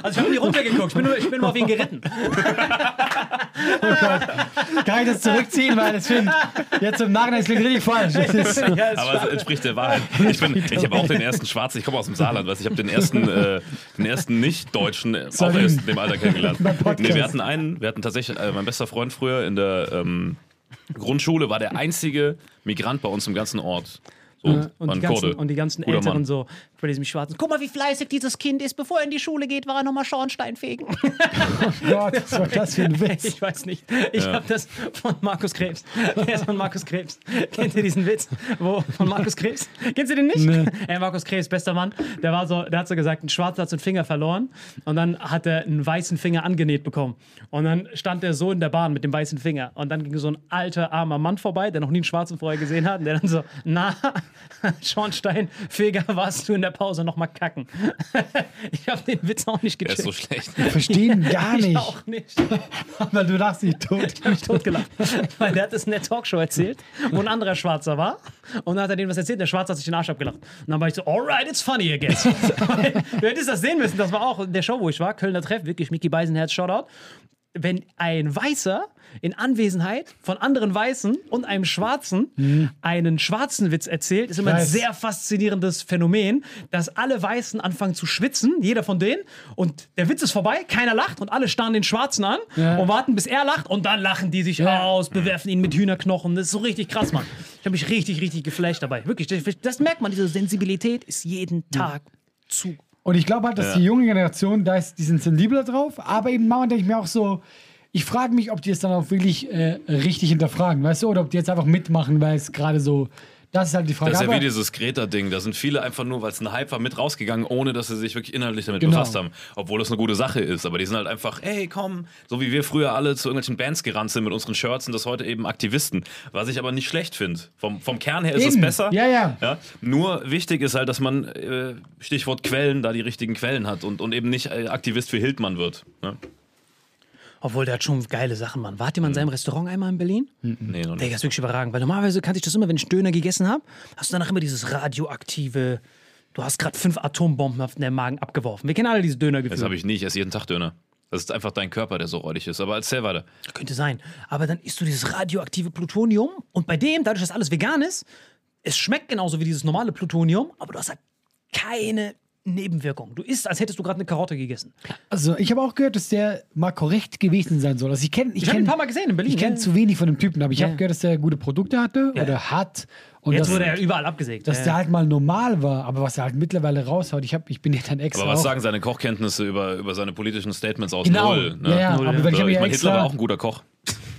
Speaker 4: Also ich habe nie runtergeguckt, ich bin, nur, ich bin nur auf ihn geritten.
Speaker 2: Kann ich das zurückziehen, weil das finde jetzt im Nachhinein, das klingt richtig falsch. Das ist,
Speaker 4: Ja,
Speaker 3: Aber es entspricht der Wahrheit. Ich, bin- ich habe auch den ersten Schwarzen, ich komme aus dem Saarland, weißt, ich habe den ersten, äh, den ersten Nicht-Deutschen auch erst in dem Alter kennengelernt. Nee, wir hatten einen, wir hatten tatsächlich, äh, mein bester Freund früher in der ähm, Grundschule war der einzige Migrant bei uns im ganzen Ort. So, war
Speaker 4: Und die, ganzen, und die ganzen
Speaker 3: Guter
Speaker 4: Älteren
Speaker 3: Mann.
Speaker 4: so bei diesem Schwarzen. Guck mal, wie fleißig dieses Kind ist. Bevor er in die Schule geht, war er nochmal Schornstein fegen.
Speaker 2: Gott, was war das für ein Witz?
Speaker 4: Ich weiß nicht. Ich habe das von Markus Krebs. Der ist von Markus Krebs. Kennt ihr diesen Witz? Wo, von Markus Krebs? Kennst du den nicht?
Speaker 2: Nee.
Speaker 4: Ey, Markus Krebs, bester Mann. Der, war so, der hat so gesagt, ein Schwarzer hat so einen Finger verloren. Und dann hat er einen weißen Finger angenäht bekommen. Und dann stand er so in der Bahn mit dem weißen Finger. Und dann ging so ein alter, armer Mann vorbei, der noch nie einen Schwarzen vorher gesehen hat. Und der dann so, na, Schornsteinfeger, warst du in der Pause noch mal kacken? ich habe den Witz auch nicht
Speaker 3: Der ist
Speaker 4: gecheckt.
Speaker 3: so schlecht.
Speaker 2: Verstehen gar
Speaker 4: Ich
Speaker 2: nicht.
Speaker 4: auch nicht.
Speaker 2: Weil du lachst nicht tot.
Speaker 4: Ich habe mich totgelacht. Weil der hat es in der Talkshow erzählt, wo ein anderer Schwarzer war. Und dann hat er denen was erzählt. Der Schwarze hat sich den Arsch abgelacht. Und dann war ich so, alright, it's funny, I guess. du hättest das sehen müssen. Das war auch in der Show, wo ich war. Kölner Treff, wirklich Mickey Beisenherz, Shoutout. Wenn ein Weißer in Anwesenheit von anderen Weißen und einem Schwarzen einen schwarzen Witz erzählt, ist immer ein sehr faszinierendes Phänomen, dass alle Weißen anfangen zu schwitzen, jeder von denen, und der Witz ist vorbei, keiner lacht und alle starren den Schwarzen an
Speaker 2: Ja.
Speaker 4: und warten, bis er lacht und dann lachen die sich
Speaker 2: Ja.
Speaker 4: aus, bewerfen ihn mit Hühnerknochen. Das ist so richtig krass, Mann. Ich habe mich richtig, richtig geflasht dabei. Wirklich, das, das merkt man, diese Sensibilität ist jeden Tag zu.
Speaker 2: Und ich glaube halt, dass die junge Generation, da ist, die sind sensibler drauf, aber eben manchmal denke ich mir auch so, ich frage mich, ob die es dann auch wirklich äh, richtig hinterfragen, weißt du, oder ob die jetzt einfach mitmachen, weil es gerade so, das ist halt die Frage.
Speaker 3: Das ist ja wie dieses Greta-Ding. Da sind viele einfach nur, weil es ein Hype war, mit rausgegangen, ohne dass sie sich wirklich inhaltlich damit
Speaker 2: Genau.
Speaker 3: befasst haben. Obwohl das eine gute Sache ist. Aber die sind halt einfach, hey, komm, so wie wir früher alle zu irgendwelchen Bands gerannt sind mit unseren Shirts, sind das heute eben Aktivisten. Was ich aber nicht schlecht finde. Vom, vom Kern her ist es
Speaker 2: Eben.
Speaker 3: besser.
Speaker 2: Ja, ja.
Speaker 3: Ja, nur wichtig ist halt, dass man, äh, Stichwort Quellen, da die richtigen Quellen hat und, und eben nicht äh, Aktivist für Hildmann wird. Ne?
Speaker 4: Obwohl, der hat schon geile Sachen, Mann. Wart ihr mal in seinem Restaurant einmal in Berlin?
Speaker 3: Nee, noch nicht.
Speaker 4: Digga, ist wirklich überragend. Weil normalerweise kannte ich das immer, wenn ich Döner gegessen habe, hast du danach immer dieses radioaktive, du hast gerade fünf Atombomben auf den Magen abgeworfen. Wir kennen alle diese
Speaker 3: Das
Speaker 4: Dönergefühle.
Speaker 3: habe ich nicht. Ich esse jeden Tag Döner. Das ist einfach dein Körper, der so räudig ist. Aber erzähl weiter.
Speaker 4: Könnte sein. Aber dann isst du dieses radioaktive Plutonium und bei dem, dadurch, dass alles vegan ist, es schmeckt genauso wie dieses normale Plutonium, aber du hast halt keine Nebenwirkungen. Du isst, als hättest du gerade eine Karotte gegessen.
Speaker 2: Also, ich habe auch gehört, dass der mal korrekt gewesen sein soll. Also, ich kenne ich
Speaker 4: Ich habe ihn
Speaker 2: kenn,
Speaker 4: ein paar Mal gesehen in Berlin.
Speaker 2: ich kenn
Speaker 4: ja.
Speaker 2: zu wenig von dem Typen, aber ich
Speaker 4: Ja.
Speaker 2: habe gehört, dass der gute Produkte hatte
Speaker 4: Ja.
Speaker 2: oder hat. Und
Speaker 4: Jetzt
Speaker 2: dass,
Speaker 4: wurde er überall abgesägt.
Speaker 2: dass
Speaker 4: Ja.
Speaker 2: der halt mal normal war, aber was er halt mittlerweile raushaut, ich, hab, ich bin ja dann extra.
Speaker 3: Aber was
Speaker 2: auch,
Speaker 3: sagen seine Kochkenntnisse über, über seine politischen Statements aus
Speaker 2: Genau.
Speaker 3: Null? Ne?
Speaker 2: Ja, ja,
Speaker 4: Null,
Speaker 2: aber
Speaker 4: ja.
Speaker 2: ich
Speaker 3: ich meine, Hitler war auch ein guter Koch.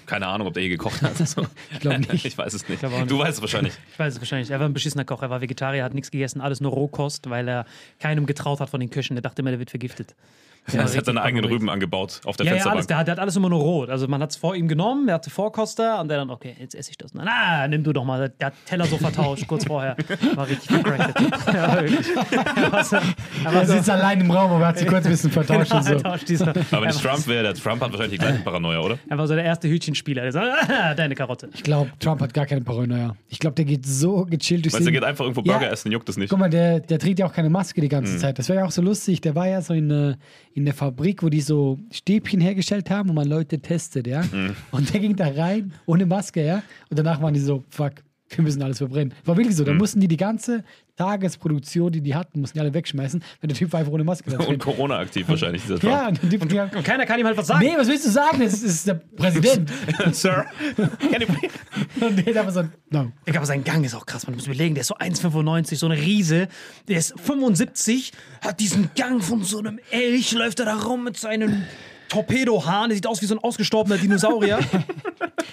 Speaker 3: Keine Ahnung, ob der je gekocht hat. So.
Speaker 2: Ich glaube nicht.
Speaker 3: Ich weiß es nicht.
Speaker 4: nicht.
Speaker 3: Du weißt es wahrscheinlich.
Speaker 4: Ich weiß es wahrscheinlich. Er war ein beschissener Koch. Er war Vegetarier, hat nichts gegessen, alles nur Rohkost, weil er keinem getraut hat von den Köchen. Er dachte immer, der wird vergiftet. War
Speaker 3: Er hat seine
Speaker 4: richtig
Speaker 3: eigenen. Rüben angebaut auf der
Speaker 4: Ja, ja,
Speaker 3: Fensterbank.
Speaker 4: alles. Der, hat- der hat alles immer nur rot. Also man hat es vor ihm genommen, er hatte Vorkoster und der dann, okay, jetzt esse ich das. Na, na, nimm du doch mal. Der hat Teller so vertauscht, kurz vorher. War richtig gecrackt. Ja, wirklich. Er war so, er war so
Speaker 2: sitzt allein im Raum, aber hat sich kurz ein bisschen vertauscht und so.
Speaker 3: Aber wenn
Speaker 4: er,
Speaker 3: es
Speaker 4: war,
Speaker 3: Trump wäre, der Trump hat wahrscheinlich die gleiche Paranoia, oder?
Speaker 4: er war so der erste Hütchenspieler. Der sagt, ah, deine Karotte.
Speaker 2: Ich glaube, Trump hat gar keine Paranoia. Ich glaube, der geht so gechillt durch
Speaker 3: Weißt du, der geht einfach irgendwo
Speaker 2: Ja.
Speaker 3: Burger essen, juckt es nicht.
Speaker 2: Guck mal, der, der trägt ja auch keine Maske die ganze
Speaker 3: Mhm.
Speaker 2: Zeit. Das wäre ja auch so lustig. Der war ja so in, äh, in der Fabrik, wo die so Stäbchen hergestellt haben, wo man Leute testet, ja.
Speaker 3: Mhm.
Speaker 2: Und der ging da rein ohne Maske, ja. Und danach waren die so, fuck, wir müssen alles verbrennen. War wirklich so. Da
Speaker 3: Mhm.
Speaker 2: mussten die die ganze Tagesproduktion, die die hatten, mussten die alle wegschmeißen, wenn der Typ einfach ohne Maske da
Speaker 3: Und
Speaker 2: drin.
Speaker 3: Corona aktiv wahrscheinlich, dieser.
Speaker 2: Ja, und ja.
Speaker 4: Und keiner kann ihm halt was sagen.
Speaker 2: Nee, was willst du sagen? Das ist, das ist der Präsident.
Speaker 3: Sir, can you please?
Speaker 2: Und der aber so, no.
Speaker 4: Ich glaube, sein Gang ist auch krass. Man muss überlegen, der ist so 1,95, so eine Riese. Der ist 75, hat diesen Gang von so einem Elch, läuft er da rum mit seinen Torpedohahn. Der sieht aus wie so ein ausgestorbener Dinosaurier.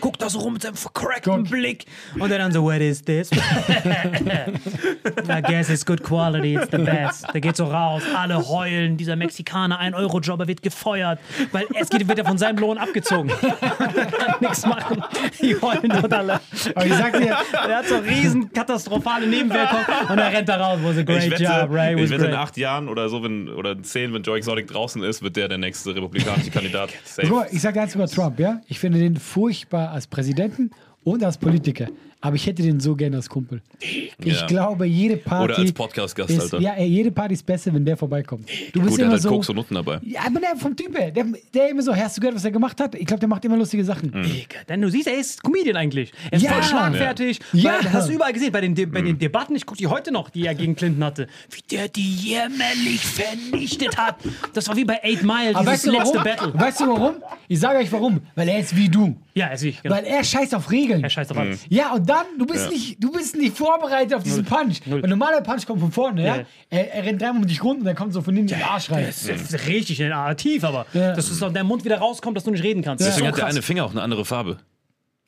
Speaker 4: Guckt da so rum mit seinem vercrackten. Blick. Und er dann so, what is this? I guess it's good quality, it's the best. Der geht so raus, alle heulen. Dieser Mexikaner, ein Euro-Jobber, wird gefeuert, weil es geht, wird er von seinem Lohn abgezogen. Er kann nichts machen. Die heulen dort alle.
Speaker 2: Aber ich sag dir,
Speaker 4: Der hat so riesen katastrophale Nebenwirkungen und er rennt da raus. Was a great
Speaker 3: wette,
Speaker 4: job, Ray.
Speaker 3: ich wette in
Speaker 4: great.
Speaker 3: acht Jahren oder so, wenn, oder in zehn, wenn Joe Exotic draußen ist, wird der der nächste republikanische Kandidat. Safe.
Speaker 2: Mal, ich sage eins über Trump, ja? Ich finde den furchtbar als Präsidenten und als Politiker. Aber ich hätte den so gerne als Kumpel. Ich
Speaker 3: Ja.
Speaker 2: glaube, jede Party.
Speaker 3: Oder als Podcast-Gast,
Speaker 2: ist,
Speaker 3: Alter.
Speaker 2: Ja, ey, jede Party ist besser, wenn der vorbeikommt. Du bist
Speaker 3: Gut, der
Speaker 2: immer
Speaker 3: hat halt
Speaker 2: so.
Speaker 3: Koks und Nutten dabei.
Speaker 2: Ja, aber der vom Typ her, der, der immer so, hast du gehört, was er gemacht hat? Ich glaube, der macht immer lustige Sachen.
Speaker 4: Digga, Denn du siehst, er ist Comedian eigentlich. Er ist
Speaker 2: Ja.
Speaker 4: voll schlagfertig.
Speaker 2: Ja.
Speaker 4: Weil, das hast du überall gesehen bei den, De bei
Speaker 3: Mhm.
Speaker 4: den Debatten. Ich gucke die heute noch, die er gegen Clinton hatte. Wie der die jämmerlich vernichtet hat. Das war wie bei Eight Mile,
Speaker 2: Aber
Speaker 4: dieses
Speaker 2: weißt du
Speaker 4: letzte
Speaker 2: warum?
Speaker 4: Battle.
Speaker 2: Weißt du warum? Ich sage euch warum. Weil er ist wie du.
Speaker 4: Ja, er ist wie. Genau.
Speaker 2: Weil er scheißt auf Regeln.
Speaker 4: Er scheißt auf alles.
Speaker 2: Ja, und dann, du bist,
Speaker 3: Ja.
Speaker 2: nicht, du bist nicht vorbereitet auf diesen Punch.
Speaker 4: Null.
Speaker 2: Weil normaler Punch kommt von vorne, ja?
Speaker 4: Ja.
Speaker 2: Er, er rennt dreimal um dich rum und dann kommt so von hinten der Arsch rein.
Speaker 4: Das ist richtig narrativ, aber
Speaker 2: Ja.
Speaker 4: dass es aus deinem Mund wieder rauskommt, dass du nicht reden kannst.
Speaker 3: Deswegen
Speaker 4: so
Speaker 3: hat der eine Finger auch eine andere Farbe.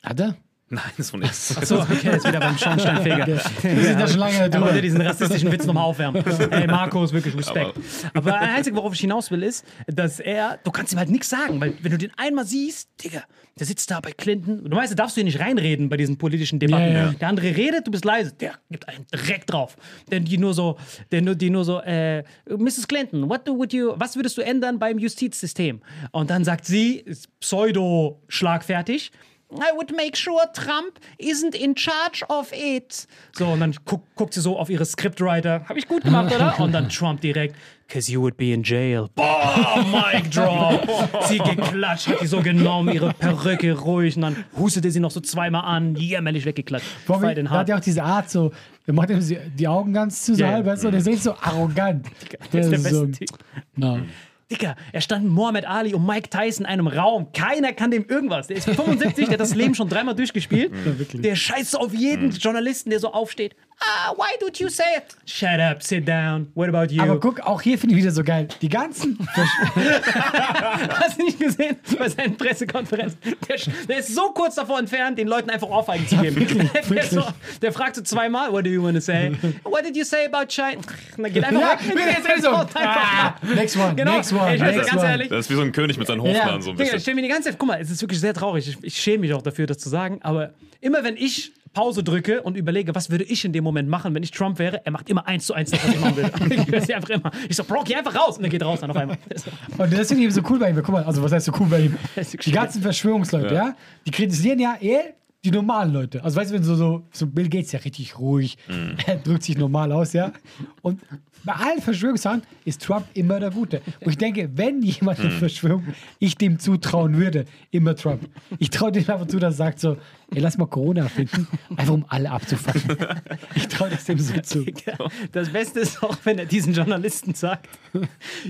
Speaker 2: Hat er?
Speaker 3: Nein, das war nichts.
Speaker 4: So, okay, jetzt wieder beim Schornsteinfeger.
Speaker 2: Wir sind da schon lange drüber.
Speaker 4: wollte diesen rassistischen Witz nochmal aufwärmen. Ey, Markus, wirklich Respekt. Aber, das Einzige, worauf ich hinaus will, ist, dass er, du kannst ihm halt nichts sagen, weil wenn du den einmal siehst, Digga, der sitzt da bei Clinton, du weißt, da darfst du hier nicht reinreden bei diesen politischen Debatten.
Speaker 2: Ja, ja.
Speaker 4: Der andere redet, du bist leise, der gibt einen direkt drauf. Denn die nur so, der nur, die nur so, äh, Mrs. Clinton, what do, would you, was würdest du ändern beim Justizsystem? Und dann sagt sie, pseudo-schlagfertig, I would make sure Trump isn't in charge of it. So, und dann guck, guckt sie so auf ihre Scriptwriter. Hab ich gut gemacht, oder? Und dann Trump direkt, cause you would be in jail. Boah, Mic drop. sie geklatscht, hat die so genommen, ihre Perücke ruhig. Und dann hustete sie noch so zweimal an, jämmerlich weggeklatscht.
Speaker 2: Vor
Speaker 4: Fight
Speaker 2: allem,
Speaker 4: in
Speaker 2: da hat er auch diese Art so, er macht ihm die Augen ganz zu so
Speaker 4: Ja, ja.
Speaker 2: halb, weißt du, und er ist so arrogant.
Speaker 4: Der ist der
Speaker 2: so, no.
Speaker 4: Dicker, er stand mit Muhammad Ali und Mike Tyson in einem Raum. Keiner kann dem irgendwas. Der ist 75, der hat das Leben schon dreimal durchgespielt.
Speaker 2: wirklich.
Speaker 4: der scheißt auf jeden Journalisten, der so aufsteht. Ah, why did you say it? Shut up, sit down. What about you?
Speaker 2: Aber guck, auch hier finde ich wieder so geil. Die ganzen.
Speaker 4: Hast du nicht gesehen bei seinen Pressekonferenzen? Der, der ist so kurz davor entfernt, den Leuten einfach Ohrfeigen zu geben. der, der, ist so, der fragt so zweimal, what do you want to say? What did you say about China? Dann geht einfach
Speaker 2: ja,
Speaker 4: weg.
Speaker 2: ich bin jetzt so. Ah, next one,
Speaker 4: Genau.
Speaker 2: next one,
Speaker 4: Ich weiß,
Speaker 2: next
Speaker 4: ganz
Speaker 2: one.
Speaker 4: ehrlich,
Speaker 3: Das ist wie so ein König mit seinen Hofnarren so ein
Speaker 4: Digga, ich
Speaker 3: bisschen.
Speaker 4: stell mir die ganze Zeit, guck mal, es ist wirklich sehr traurig. Ich, ich schäme mich auch dafür, das zu sagen, aber immer wenn ich Pause drücke und überlege, was würde ich in dem Moment machen, wenn ich Trump wäre, er macht immer eins zu eins das, was ich machen würde. ich einfach immer. Ich so, Bro, geh einfach raus. Und er geht raus dann auf einmal.
Speaker 2: Und das finde ich eben so cool bei ihm. Guck mal, also was heißt so cool bei ihm? Die ganzen Verschwörungsleute,
Speaker 3: Ja.
Speaker 2: ja. die kritisieren ja, er, die normalen Leute. Also weißt du, wenn so, so, so Bill Gates ja richtig ruhig, er drückt sich normal aus, ja. Und bei allen Verschwörungssachen ist Trump immer der Gute. Und ich denke, wenn jemand eine Verschwörung ich dem zutrauen würde, immer Trump. Ich traue dem einfach zu, dass er sagt so, ey, lass mal Corona erfinden, einfach um alle abzufacken. Ich traue das dem so zu.
Speaker 4: Das Beste ist auch, wenn er diesen Journalisten sagt,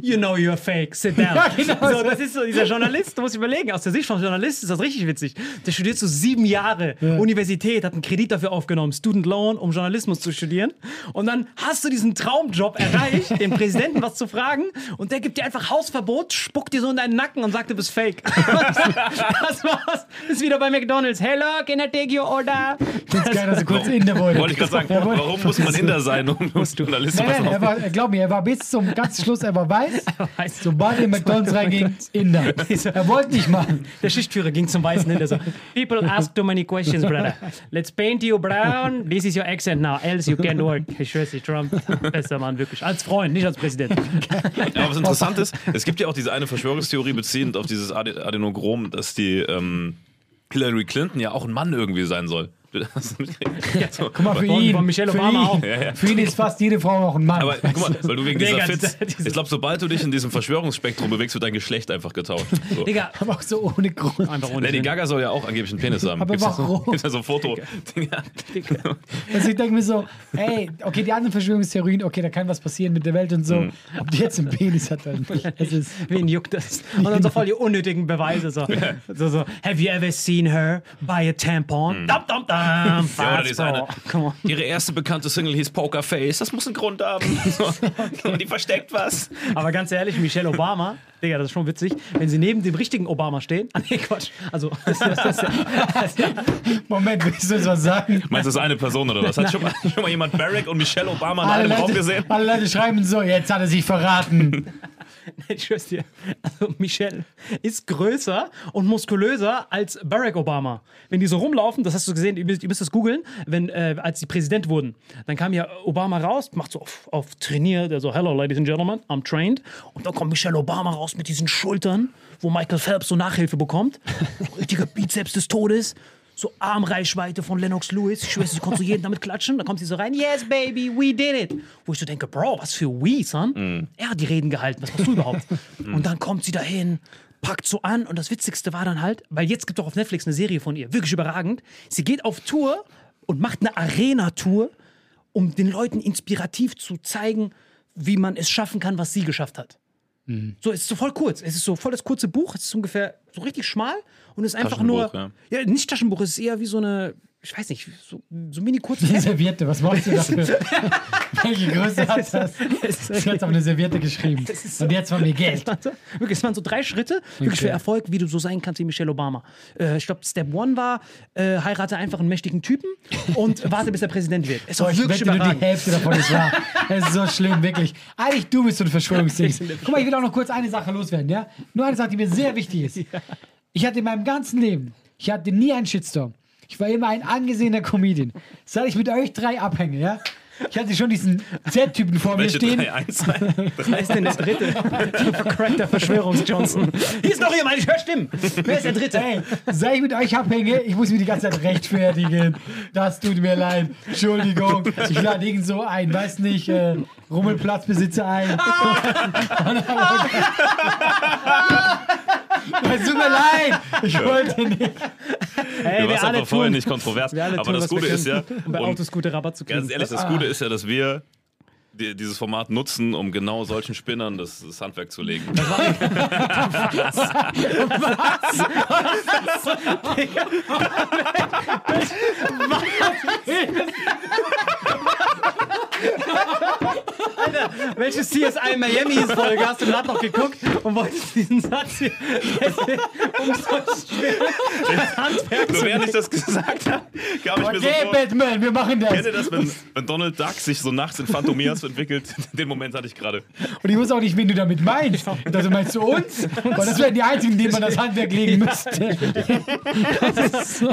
Speaker 4: you know you're fake, sit down.
Speaker 2: Ja, genau.
Speaker 4: so, das ist so, dieser Journalist, du musst überlegen, aus der Sicht vom Journalist ist das richtig witzig. Der studiert so sieben Jahre Universität, hat einen Kredit dafür aufgenommen, Student Loan, um Journalismus zu studieren. Und dann hast du diesen Traumjob erreicht, dem Präsidenten was zu fragen und der gibt dir einfach Hausverbot, spuckt dir so in deinen Nacken und sagt, du bist fake. das war's. Ist wieder bei McDonalds. Hello, can I take your order?
Speaker 2: Ich finde es geil, dass er kurz in der wollte.
Speaker 3: Wollte ich gerade sagen,
Speaker 2: Er
Speaker 3: warum muss man Inder sein, um Journalist
Speaker 2: Nein,
Speaker 3: was
Speaker 2: nein, er
Speaker 3: auf-
Speaker 2: war, glaub mir, er war bis zum ganz Schluss, er war weiß.
Speaker 4: weiß.
Speaker 2: Sobald er in McDonalds reinging, Inder. Er wollte nicht machen.
Speaker 4: Der Schichtführer ging zum Weißen hin, der so, People ask too many questions, brother. Let's paint you brown. This is your accent now, else you can't work. Ich schwör's dir, Trump, bester Mann, wirklich. Als Freund, nicht als Präsident.
Speaker 3: Aber was interessant ist, es gibt ja auch diese eine Verschwörungstheorie beziehend auf dieses Ade- Adenochrom, dass die ähm, Hillary Clinton ja auch ein Mann irgendwie sein soll. Hast du mitgekriegt? So,
Speaker 2: Guck mal, für
Speaker 4: Von-
Speaker 2: ihn,
Speaker 4: von Michelle
Speaker 2: für
Speaker 4: Obama
Speaker 2: ihn,
Speaker 4: auch.
Speaker 3: Ja, ja.
Speaker 2: Für ihn ist fast jede Frau noch ein Mann.
Speaker 3: aber guck mal, weil du wegen dieser Fitz, ich glaube, sobald du dich in diesem Verschwörungsspektrum bewegst, wird dein Geschlecht einfach getauscht. So.
Speaker 4: Digga,
Speaker 2: aber auch so ohne Grund.
Speaker 4: einfach ohne
Speaker 3: Lady. Gaga soll ja auch angeblich einen Penis haben.
Speaker 2: Aber
Speaker 3: Gibt's ja so,
Speaker 2: warum?
Speaker 3: gibt's ja so ein Foto. Digga.
Speaker 2: Also ich denke mir so, ey, okay, die anderen Verschwörungstheorien, okay, da kann was passieren mit der Welt und so. Ob die jetzt einen Penis hat oder nicht. Es ist,
Speaker 4: Wen juckt das? Und dann so voll die unnötigen Beweise. So, so, so have you ever seen her buy a tampon? Dum, dum, dum.
Speaker 3: Ja,
Speaker 4: so. Come on.
Speaker 3: ihre erste bekannte Single hieß Poker Face. Das muss einen Grund haben. Und die versteckt was.
Speaker 4: Aber ganz ehrlich, Michelle Obama, Digga, das ist schon witzig, wenn sie neben dem richtigen Obama stehen. Ah, nee, Quatsch. Also, das, das, das, das,
Speaker 2: Moment, willst du jetzt was sagen?
Speaker 3: Meinst du, das ist eine Person oder was? Hat schon mal, schon mal jemand Barack und Michelle Obama in
Speaker 2: Alle
Speaker 3: einem Raum
Speaker 2: Leute,
Speaker 3: gesehen?
Speaker 2: alle Leute schreiben so, jetzt hat er sich verraten.
Speaker 4: ich schwör's dir. Also, Michelle ist größer und muskulöser als Barack Obama. Wenn die so rumlaufen, das hast du gesehen, ihr müsst, ihr müsst das googeln, wenn, äh, als die Präsident wurden, dann kam ja Obama raus, macht so auf, auf trainiert, der so, hello, ladies and gentlemen, I'm trained. Und dann kommt Michelle Obama raus mit diesen Schultern, wo Michael Phelps so Nachhilfe bekommt. Richtiger Bizeps des Todes. So Armreichweite von Lennox Lewis. Ich schwöre, sie konnte so jeden damit klatschen. Dann kommt sie so rein, yes, baby, we did it. Wo ich so denke, Bro, was für we, son? Er hat die Reden gehalten. Was machst du überhaupt? Und dann kommt sie dahin, packt so an. Und das Witzigste war dann halt, weil jetzt gibt doch auf Netflix eine Serie von ihr, wirklich überragend. Sie geht auf Tour und macht eine Arena-Tour, um den Leuten inspirativ zu zeigen, wie man es schaffen kann, was sie geschafft hat. So, es ist so voll kurz. Es ist so voll das kurze Buch. Es ist ungefähr so richtig schmal und ist einfach nur.
Speaker 3: Taschenbuch,
Speaker 4: Ja. nicht Taschenbuch, es ist eher wie so eine, ich weiß nicht, so, so mini kurze
Speaker 2: Eine Serviette, was machst du dafür? Welche Größe hat das? Sie hat auf eine Serviette geschrieben. Und jetzt von mir Geld.
Speaker 4: Wirklich, es waren so drei Schritte, wirklich für Erfolg, wie du so sein kannst wie Michelle Obama. Äh, ich glaube, Step One war, äh, heirate einfach einen mächtigen Typen und warte, bis er Präsident wird. Ist
Speaker 2: Oh,
Speaker 4: auch
Speaker 2: ich
Speaker 4: wirklich
Speaker 2: wette, nur die. Hälfte davon ist wahr. Es ist so schlimm, wirklich. Eigentlich du bist so ein Verschwörungsding. Guck mal, ich will auch noch kurz eine Sache loswerden, ja? Nur eine Sache, die mir sehr wichtig ist. Ich hatte in meinem ganzen Leben, ich hatte nie einen Shitstorm. Ich war immer ein angesehener Comedian. Seit ich mit euch drei abhänge, ja? Ich hatte schon diesen Z-Typen vor
Speaker 3: Welche
Speaker 2: mir stehen.
Speaker 3: drei Einzelnen?
Speaker 4: Wer ist denn der dritte? Crackter Verschwörungs-Johnson. Hier ist noch jemand, ich höre Stimmen. Wer ist der dritte?
Speaker 2: Hey, seit ich mit euch abhänge, ich muss mich die ganze Zeit rechtfertigen. Das tut mir leid. Entschuldigung. Ich lade irgend so ein, weiß nicht, äh, Rummelplatzbesitzer ein. Es tut mir leid. Ich wollte nicht.
Speaker 4: Hey,
Speaker 3: Du warst einfach vorher nicht kontrovers.
Speaker 4: wir alle
Speaker 3: Aber
Speaker 4: tun,
Speaker 3: das
Speaker 4: was wir
Speaker 3: Gute ist ja,
Speaker 4: um bei Autos gute Rabatt zu kriegen.
Speaker 3: ganz ehrlich, das Gute ist ja, dass wir die, dieses Format nutzen, um genau solchen Spinnern das, das Handwerk zu legen.
Speaker 4: Welche CSI Miami-Folge hast du gerade noch geguckt und wolltest diesen Satz hier um so das Handwerk
Speaker 3: So
Speaker 4: zu
Speaker 3: während ich das gesagt habe, kam ich mir so
Speaker 2: Okay,
Speaker 3: vor.
Speaker 2: Batman, wir machen
Speaker 3: Kennt
Speaker 2: das.
Speaker 3: ihr das, wenn, wenn Donald Duck sich so nachts in Phantomias entwickelt? Den Moment hatte ich gerade.
Speaker 2: Und ich wusste auch nicht, wen du damit meinst. Und also meinst du uns? Weil das wären die einzigen, denen man das Handwerk legen müsste.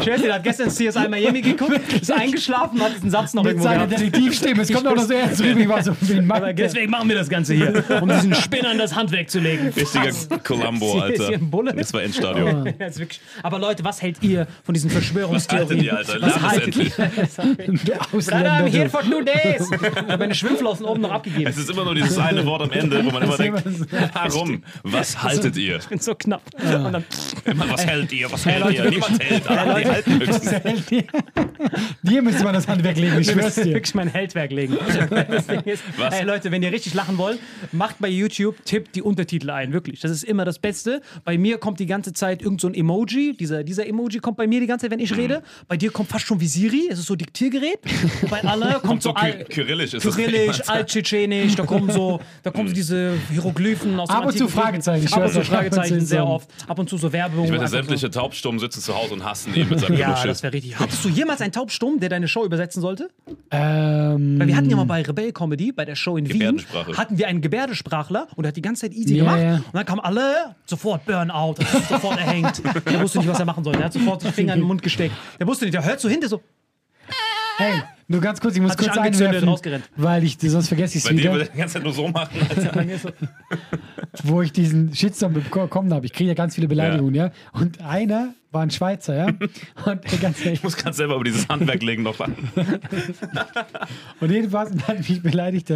Speaker 4: Der hat gestern CSI Miami geguckt, ist eingeschlafen, hat diesen Satz noch
Speaker 2: Mit
Speaker 4: irgendwo
Speaker 2: seiner
Speaker 4: gehabt.
Speaker 2: Detektivstimme. Es kommt auch noch so ernst rüber. Ich war so, wen meint?
Speaker 4: Deswegen machen wir das Ganze hier, um diesen Spinnern das Handwerk zu legen.
Speaker 3: Richtiger Columbo,
Speaker 4: Ist
Speaker 3: Alter.
Speaker 4: hier ein Bulle?
Speaker 3: Das war Endstadion.
Speaker 4: Wirklich- Aber Leute, was hält ihr von diesen Verschwörungstheorien?
Speaker 3: haltet ihr, Alter?
Speaker 4: Was
Speaker 3: Lernt es
Speaker 4: haltet ihr?
Speaker 2: Der
Speaker 4: Brother, I'm here for two days. Ich habe meine Schwimmflossen oben noch abgegeben.
Speaker 3: Es ist immer nur dieses eine Wort am Ende, wo man immer denkt, warum? Was haltet ihr?
Speaker 4: Ich bin so knapp. Und dann,
Speaker 3: Immer, was hält ihr? Was hält ihr? Niemand hält, aber die halten höchstens.
Speaker 2: Dir müsste man das Handwerk legen, ich
Speaker 4: ich
Speaker 2: schwör's dir.
Speaker 4: wirklich mein Heldwerk legen.
Speaker 3: Was?
Speaker 4: Ey Leute, wenn ihr richtig lachen wollt, macht bei YouTube, tippt die Untertitel ein, wirklich. Das ist immer das Beste. Bei mir kommt die ganze Zeit irgend so ein Emoji. Dieser, dieser Emoji kommt bei mir die ganze Zeit, wenn
Speaker 3: Mhm.
Speaker 4: ich rede. Bei dir kommt fast schon wie Siri. Es ist so Diktiergerät. Bei alle kommt,
Speaker 3: So
Speaker 4: so Al-
Speaker 3: Ky- Kyrillisch ist.
Speaker 4: Kyrillisch, Alttschetschenisch, da kommen so, da kommen so diese Hieroglyphen aus dem
Speaker 2: Ab und zu. Fragezeichen, ich
Speaker 4: Ab und zu Fragezeichen, sehr oft. Ab und zu so Werbung.
Speaker 3: Ich wette,
Speaker 4: einfach so.
Speaker 3: sämtliche Taubstummen sitzen zu Hause und hassen ihn mit seinem
Speaker 4: Ja,
Speaker 3: Genuschel.
Speaker 4: das wäre richtig. Hattest du jemals einen Taubstumm, der deine Show übersetzen sollte?
Speaker 2: Ähm,
Speaker 4: Weil wir hatten ja mal bei Rebell Comedy, bei der Show in Wien, hatten wir einen Gebärdensprachler und der hat die ganze Zeit easy
Speaker 2: Ja,
Speaker 4: gemacht.
Speaker 2: ja.
Speaker 4: Und dann kamen alle sofort Burnout, sofort erhängt. Der wusste nicht, was er machen sollte. Der hat sofort die Finger in den Mund gesteckt. Der wusste nicht, der hört so hinter so.
Speaker 2: hey, nur ganz kurz, ich muss
Speaker 4: Hat
Speaker 2: kurz einwerfen, weil ich sonst vergesse ich es
Speaker 3: Bei dir
Speaker 2: wieder,
Speaker 3: er die ganze Zeit nur so machen.
Speaker 2: Wo ich diesen Shitstorm bekommen habe. Ich kriege ja ganz viele Beleidigungen, ja. Und einer war ein Schweizer, ja. Und der ganze
Speaker 3: Ich muss ganz selber über dieses Handwerk legen noch.
Speaker 2: Und jedenfalls hat mich beleidigt,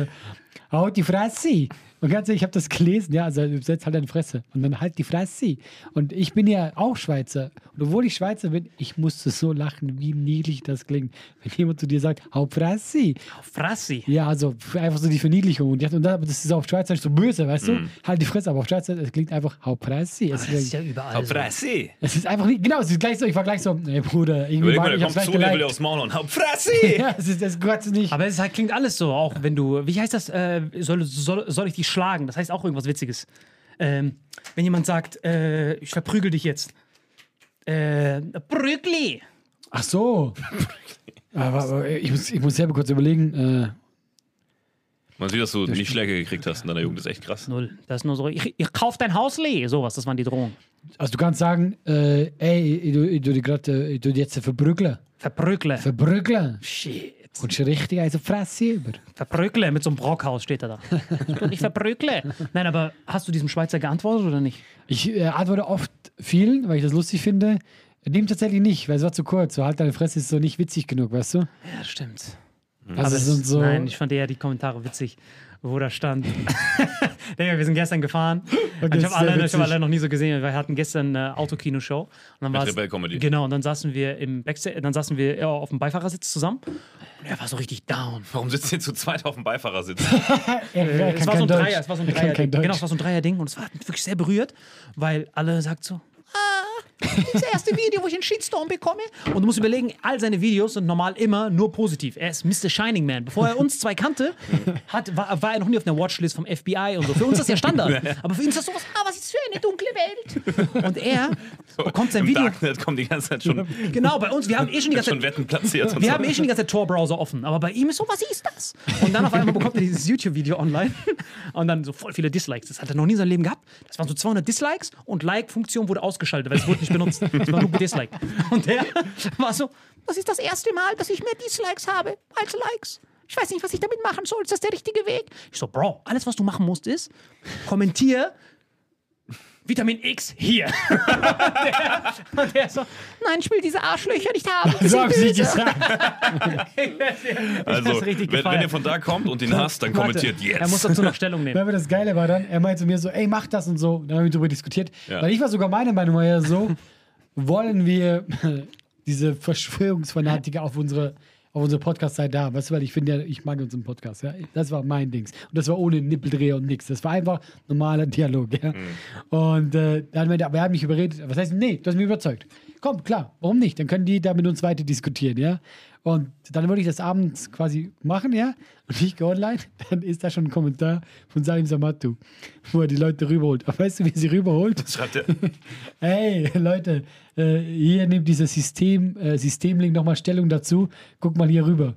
Speaker 2: haut die Fresse. Und ganz ehrlich, ich habe das gelesen, ja, also setz halt deine Fresse. Und dann halt die Fresse. Und ich bin ja auch Schweizer. Und obwohl ich Schweizer bin, ich musste so lachen, wie niedlich das klingt. Wenn jemand zu dir sagt, hau Fresse.
Speaker 4: Frassi.
Speaker 2: Ja, also einfach so die Verniedlichung. Und, das ist auf Schweizerisch so böse, weißt du? Halt die Fresse, aber auf Schweizerisch, es klingt einfach hau Fresse. Es,
Speaker 4: Das ist
Speaker 2: ist-
Speaker 4: ja überall so.
Speaker 3: Fresse!
Speaker 2: es ist einfach nicht, genau, es ist gleich so, ich war gleich so, ey Bruder, irgendwie
Speaker 3: Überleg mal,
Speaker 2: ich
Speaker 3: der kommt
Speaker 2: gleich
Speaker 3: zu dir, will aufs Maul und hau Fresse!
Speaker 2: Ja, es ist, das Gott nicht.
Speaker 4: Aber es halt, klingt alles so, auch wenn du, wie heißt das, äh, soll, soll, soll ich dich schlagen? Das heißt auch irgendwas Witziges. Ähm, wenn jemand sagt, äh, ich verprügel dich jetzt. Äh, Prügli.
Speaker 2: Ach so. aber, aber ich, muss, ich muss selber kurz überlegen. Äh,
Speaker 3: Man sieht, dass du nicht Schläge gekriegt hast in deiner Jugend, das ist echt krass.
Speaker 4: Null. Das ist nur so, ich, ich kauf dein Haus leer. Sowas, das waren die Drohungen.
Speaker 2: also du kannst sagen, äh, ey, ich, tu- ich tu dich gerade, ich tu dich jetzt verbrügeln.
Speaker 4: Verprügle.
Speaker 2: Verbrügeln.
Speaker 4: Shit.
Speaker 2: Kommst du richtig eins auf die Fresse über.
Speaker 4: Verprügle mit so einem Brockhaus steht er da. Ich verprügle. Nein, aber hast du diesem Schweizer geantwortet oder nicht?
Speaker 2: Ich äh, antworte oft vielen, weil ich das lustig finde. Dem tatsächlich nicht, weil es war zu kurz. So halt deine Fresse ist so nicht witzig genug, weißt du?
Speaker 4: Ja, stimmt.
Speaker 2: Also so.
Speaker 4: Nein, ich fand eher die Kommentare witzig, wo da stand. Wir sind gestern gefahren.
Speaker 2: Das
Speaker 4: ich habe alle, ich hab alle noch nie so gesehen. Wir hatten gestern eine Autokino-Show. Und dann
Speaker 3: Mit
Speaker 4: war's-
Speaker 3: Rebell Comedy.
Speaker 4: Genau, und dann saßen wir im Backstage, dann saßen wir ja, auf dem Beifahrersitz zusammen. Und er war so richtig down.
Speaker 3: Warum sitzen ihr zu zweit auf dem Beifahrersitz?
Speaker 2: er, er
Speaker 4: es war so ein. Dreier, es war so ein
Speaker 2: Er
Speaker 4: Dreier. Genau, es war so ein Dreier-Ding und es mich wirklich sehr berührt, weil alle sagt so, ah, das erste Video, wo ich einen Shitstorm bekomme. Und du musst überlegen, all seine Videos sind normal immer nur positiv. Er ist Mr. Shining Man. Bevor er uns zwei kannte, hat, war, war er noch nie auf einer Watchlist vom FBI und so. Für uns ist das ja Standard. Aber für ihn ist das sowas, ah, was ist für eine dunkle Welt. Und er bekommt sein
Speaker 3: Im
Speaker 4: Video.
Speaker 3: Darknet kommt die ganze Zeit schon,
Speaker 4: Genau, bei uns, wir haben eh schon die ganze
Speaker 3: schon
Speaker 4: Zeit
Speaker 3: Wetten platziert.
Speaker 4: Wir
Speaker 3: so.
Speaker 4: haben eh schon die ganze Zeit Tor-Browser offen, aber bei ihm ist so, was ist das? Und dann auf einmal bekommt er dieses YouTube-Video online und dann so voll viele Dislikes. Das hat er noch nie in seinem Leben gehabt. Das waren so 200 Dislikes und Like-Funktion wurde ausgeschaltet, weil es wurde nicht benutzt. Es war nur gedisliked. Und der war so, das ist das erste Mal, dass ich mehr Dislikes habe als Likes. Ich weiß nicht, was ich damit machen soll. Ist das der richtige Weg? Ich so, Bro, alles, was du machen musst, ist, kommentier Vitamin X hier. der, und der so, nein, ich will diese Arschlöcher nicht haben.
Speaker 2: So
Speaker 4: sind
Speaker 2: hab ich
Speaker 4: böse.
Speaker 3: Also, wenn, wenn ihr von da kommt und ihn hasst, dann
Speaker 4: Warte,
Speaker 3: kommentiert jetzt.
Speaker 4: Er muss dazu noch Stellung nehmen.
Speaker 2: Aber das Geile war dann, er meinte zu mir so, ey, mach das und so. Dann haben wir darüber diskutiert.
Speaker 3: Ja.
Speaker 2: Weil ich war sogar meine Meinung war ja so, wollen wir diese Verschwörungsfanatiker auf unsere auf unserer Podcast-Seite haben. Weißt du, weil ich finde ja, ich mag unseren Podcast, ja. Das war mein Dings. Und das war ohne Nippeldreher und nichts. Das war einfach normaler Dialog, ja. Und äh, dann aber er hat mich überredet. Was heißt, nee, du hast mich überzeugt. Komm, klar, warum nicht? Dann können die da mit uns weiter diskutieren, ja. Und dann wollte ich das abends quasi machen, ja. Und ich gehe online, dann ist da schon ein Kommentar von Salim Samatu, wo er die Leute rüberholt. Aber weißt du, wie er sie rüberholt?
Speaker 3: Schreibt er.
Speaker 2: Hey, Leute, äh, hier nimmt dieser System, äh, Systemlink nochmal Stellung dazu. Guck mal hier rüber.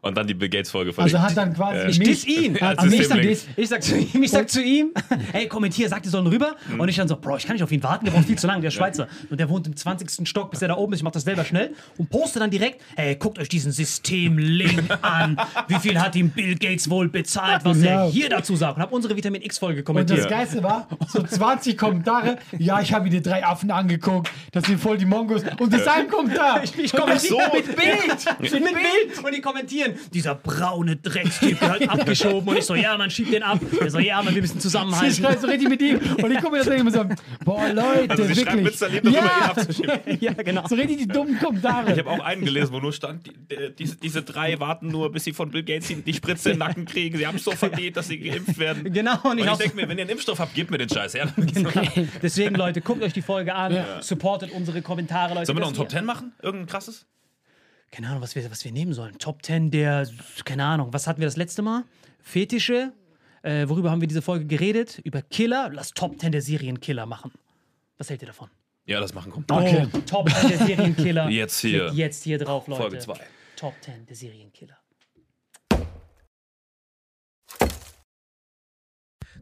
Speaker 5: Und dann die Bill Gates-Folge von
Speaker 2: Also hat dann quasi.
Speaker 6: Ich
Speaker 2: mich-
Speaker 6: diss ihn.
Speaker 2: Hat
Speaker 5: Als
Speaker 6: ich, sag, ich sag zu ihm, ich sag zu ihm, hey, kommentier, sag, die sollen rüber.
Speaker 5: Mhm.
Speaker 6: Und ich dann so, Bro, ich kann nicht auf ihn warten, der braucht viel zu lange, der ist Schweizer. Und der wohnt im 20. Stock, bis er da oben ist. Ich mach das selber schnell und poste dann direkt, hey, guckt euch diesen Systemlink an. Wie viel hat ihm Bill Gates wohl bezahlt, was er
Speaker 2: Genau.
Speaker 6: hier dazu sagt. Und hab unsere Vitamin X-Folge
Speaker 2: Und
Speaker 6: kommentiert.
Speaker 2: das Geilste war, so 20 Kommentare. Ja, ich habe mir die drei Affen angeguckt. Das sind voll die Mongos. Und das ein Kommentar.
Speaker 6: Ich, ich kommentiere
Speaker 5: so.
Speaker 6: mit Bild. mit Bild. Und die kommentieren, dieser braune Dreckstyp gehört abgeschoben. Und ich so, ja, man schiebt den ab. Der so, ja, man, wir müssen
Speaker 2: Ich
Speaker 6: zusammenhalten.
Speaker 2: schreibe so richtig mit ihm. Und ich gucke mir das immer so, boah, Leute,
Speaker 5: Also sie
Speaker 2: wirklich.
Speaker 5: Witz daneben, darüber ihn
Speaker 2: ja,
Speaker 5: abzuschieben.
Speaker 6: ja, genau.
Speaker 2: so richtig die dummen Kommentare.
Speaker 5: Ich habe auch einen gelesen, wo nur stand, die, die, diese, diese drei warten nur, bis sie von Bill Gates die, Spritze in den Nacken kriegen. Sie haben es so verdient, dass sie geimpft werden.
Speaker 6: Genau, und
Speaker 5: Und
Speaker 6: ich
Speaker 5: ich denke mir, wenn ihr einen Impfstoff habt, gebt mir den Scheiß her.
Speaker 6: Deswegen, Leute, guckt euch die Folge an, supportet unsere Kommentare, Leute.
Speaker 5: Sollen wir noch ein Top
Speaker 6: ihr-
Speaker 5: 10 machen? Irgendein krasses?
Speaker 6: Keine Ahnung, was wir, was wir nehmen sollen. Top 10 der, keine Ahnung, was hatten wir das letzte Mal? Fetische. Äh, worüber haben wir diese Folge geredet? Über Killer. Lass Top 10 der Serienkiller machen. Was hält ihr davon?
Speaker 5: Ja, das machen kommt.
Speaker 2: Okay.
Speaker 6: Oh, Top 10 der Serienkiller.
Speaker 5: Jetzt hier.
Speaker 6: Steht Jetzt hier drauf, Leute.
Speaker 5: Folge 2.
Speaker 6: Top 10 der Serienkiller.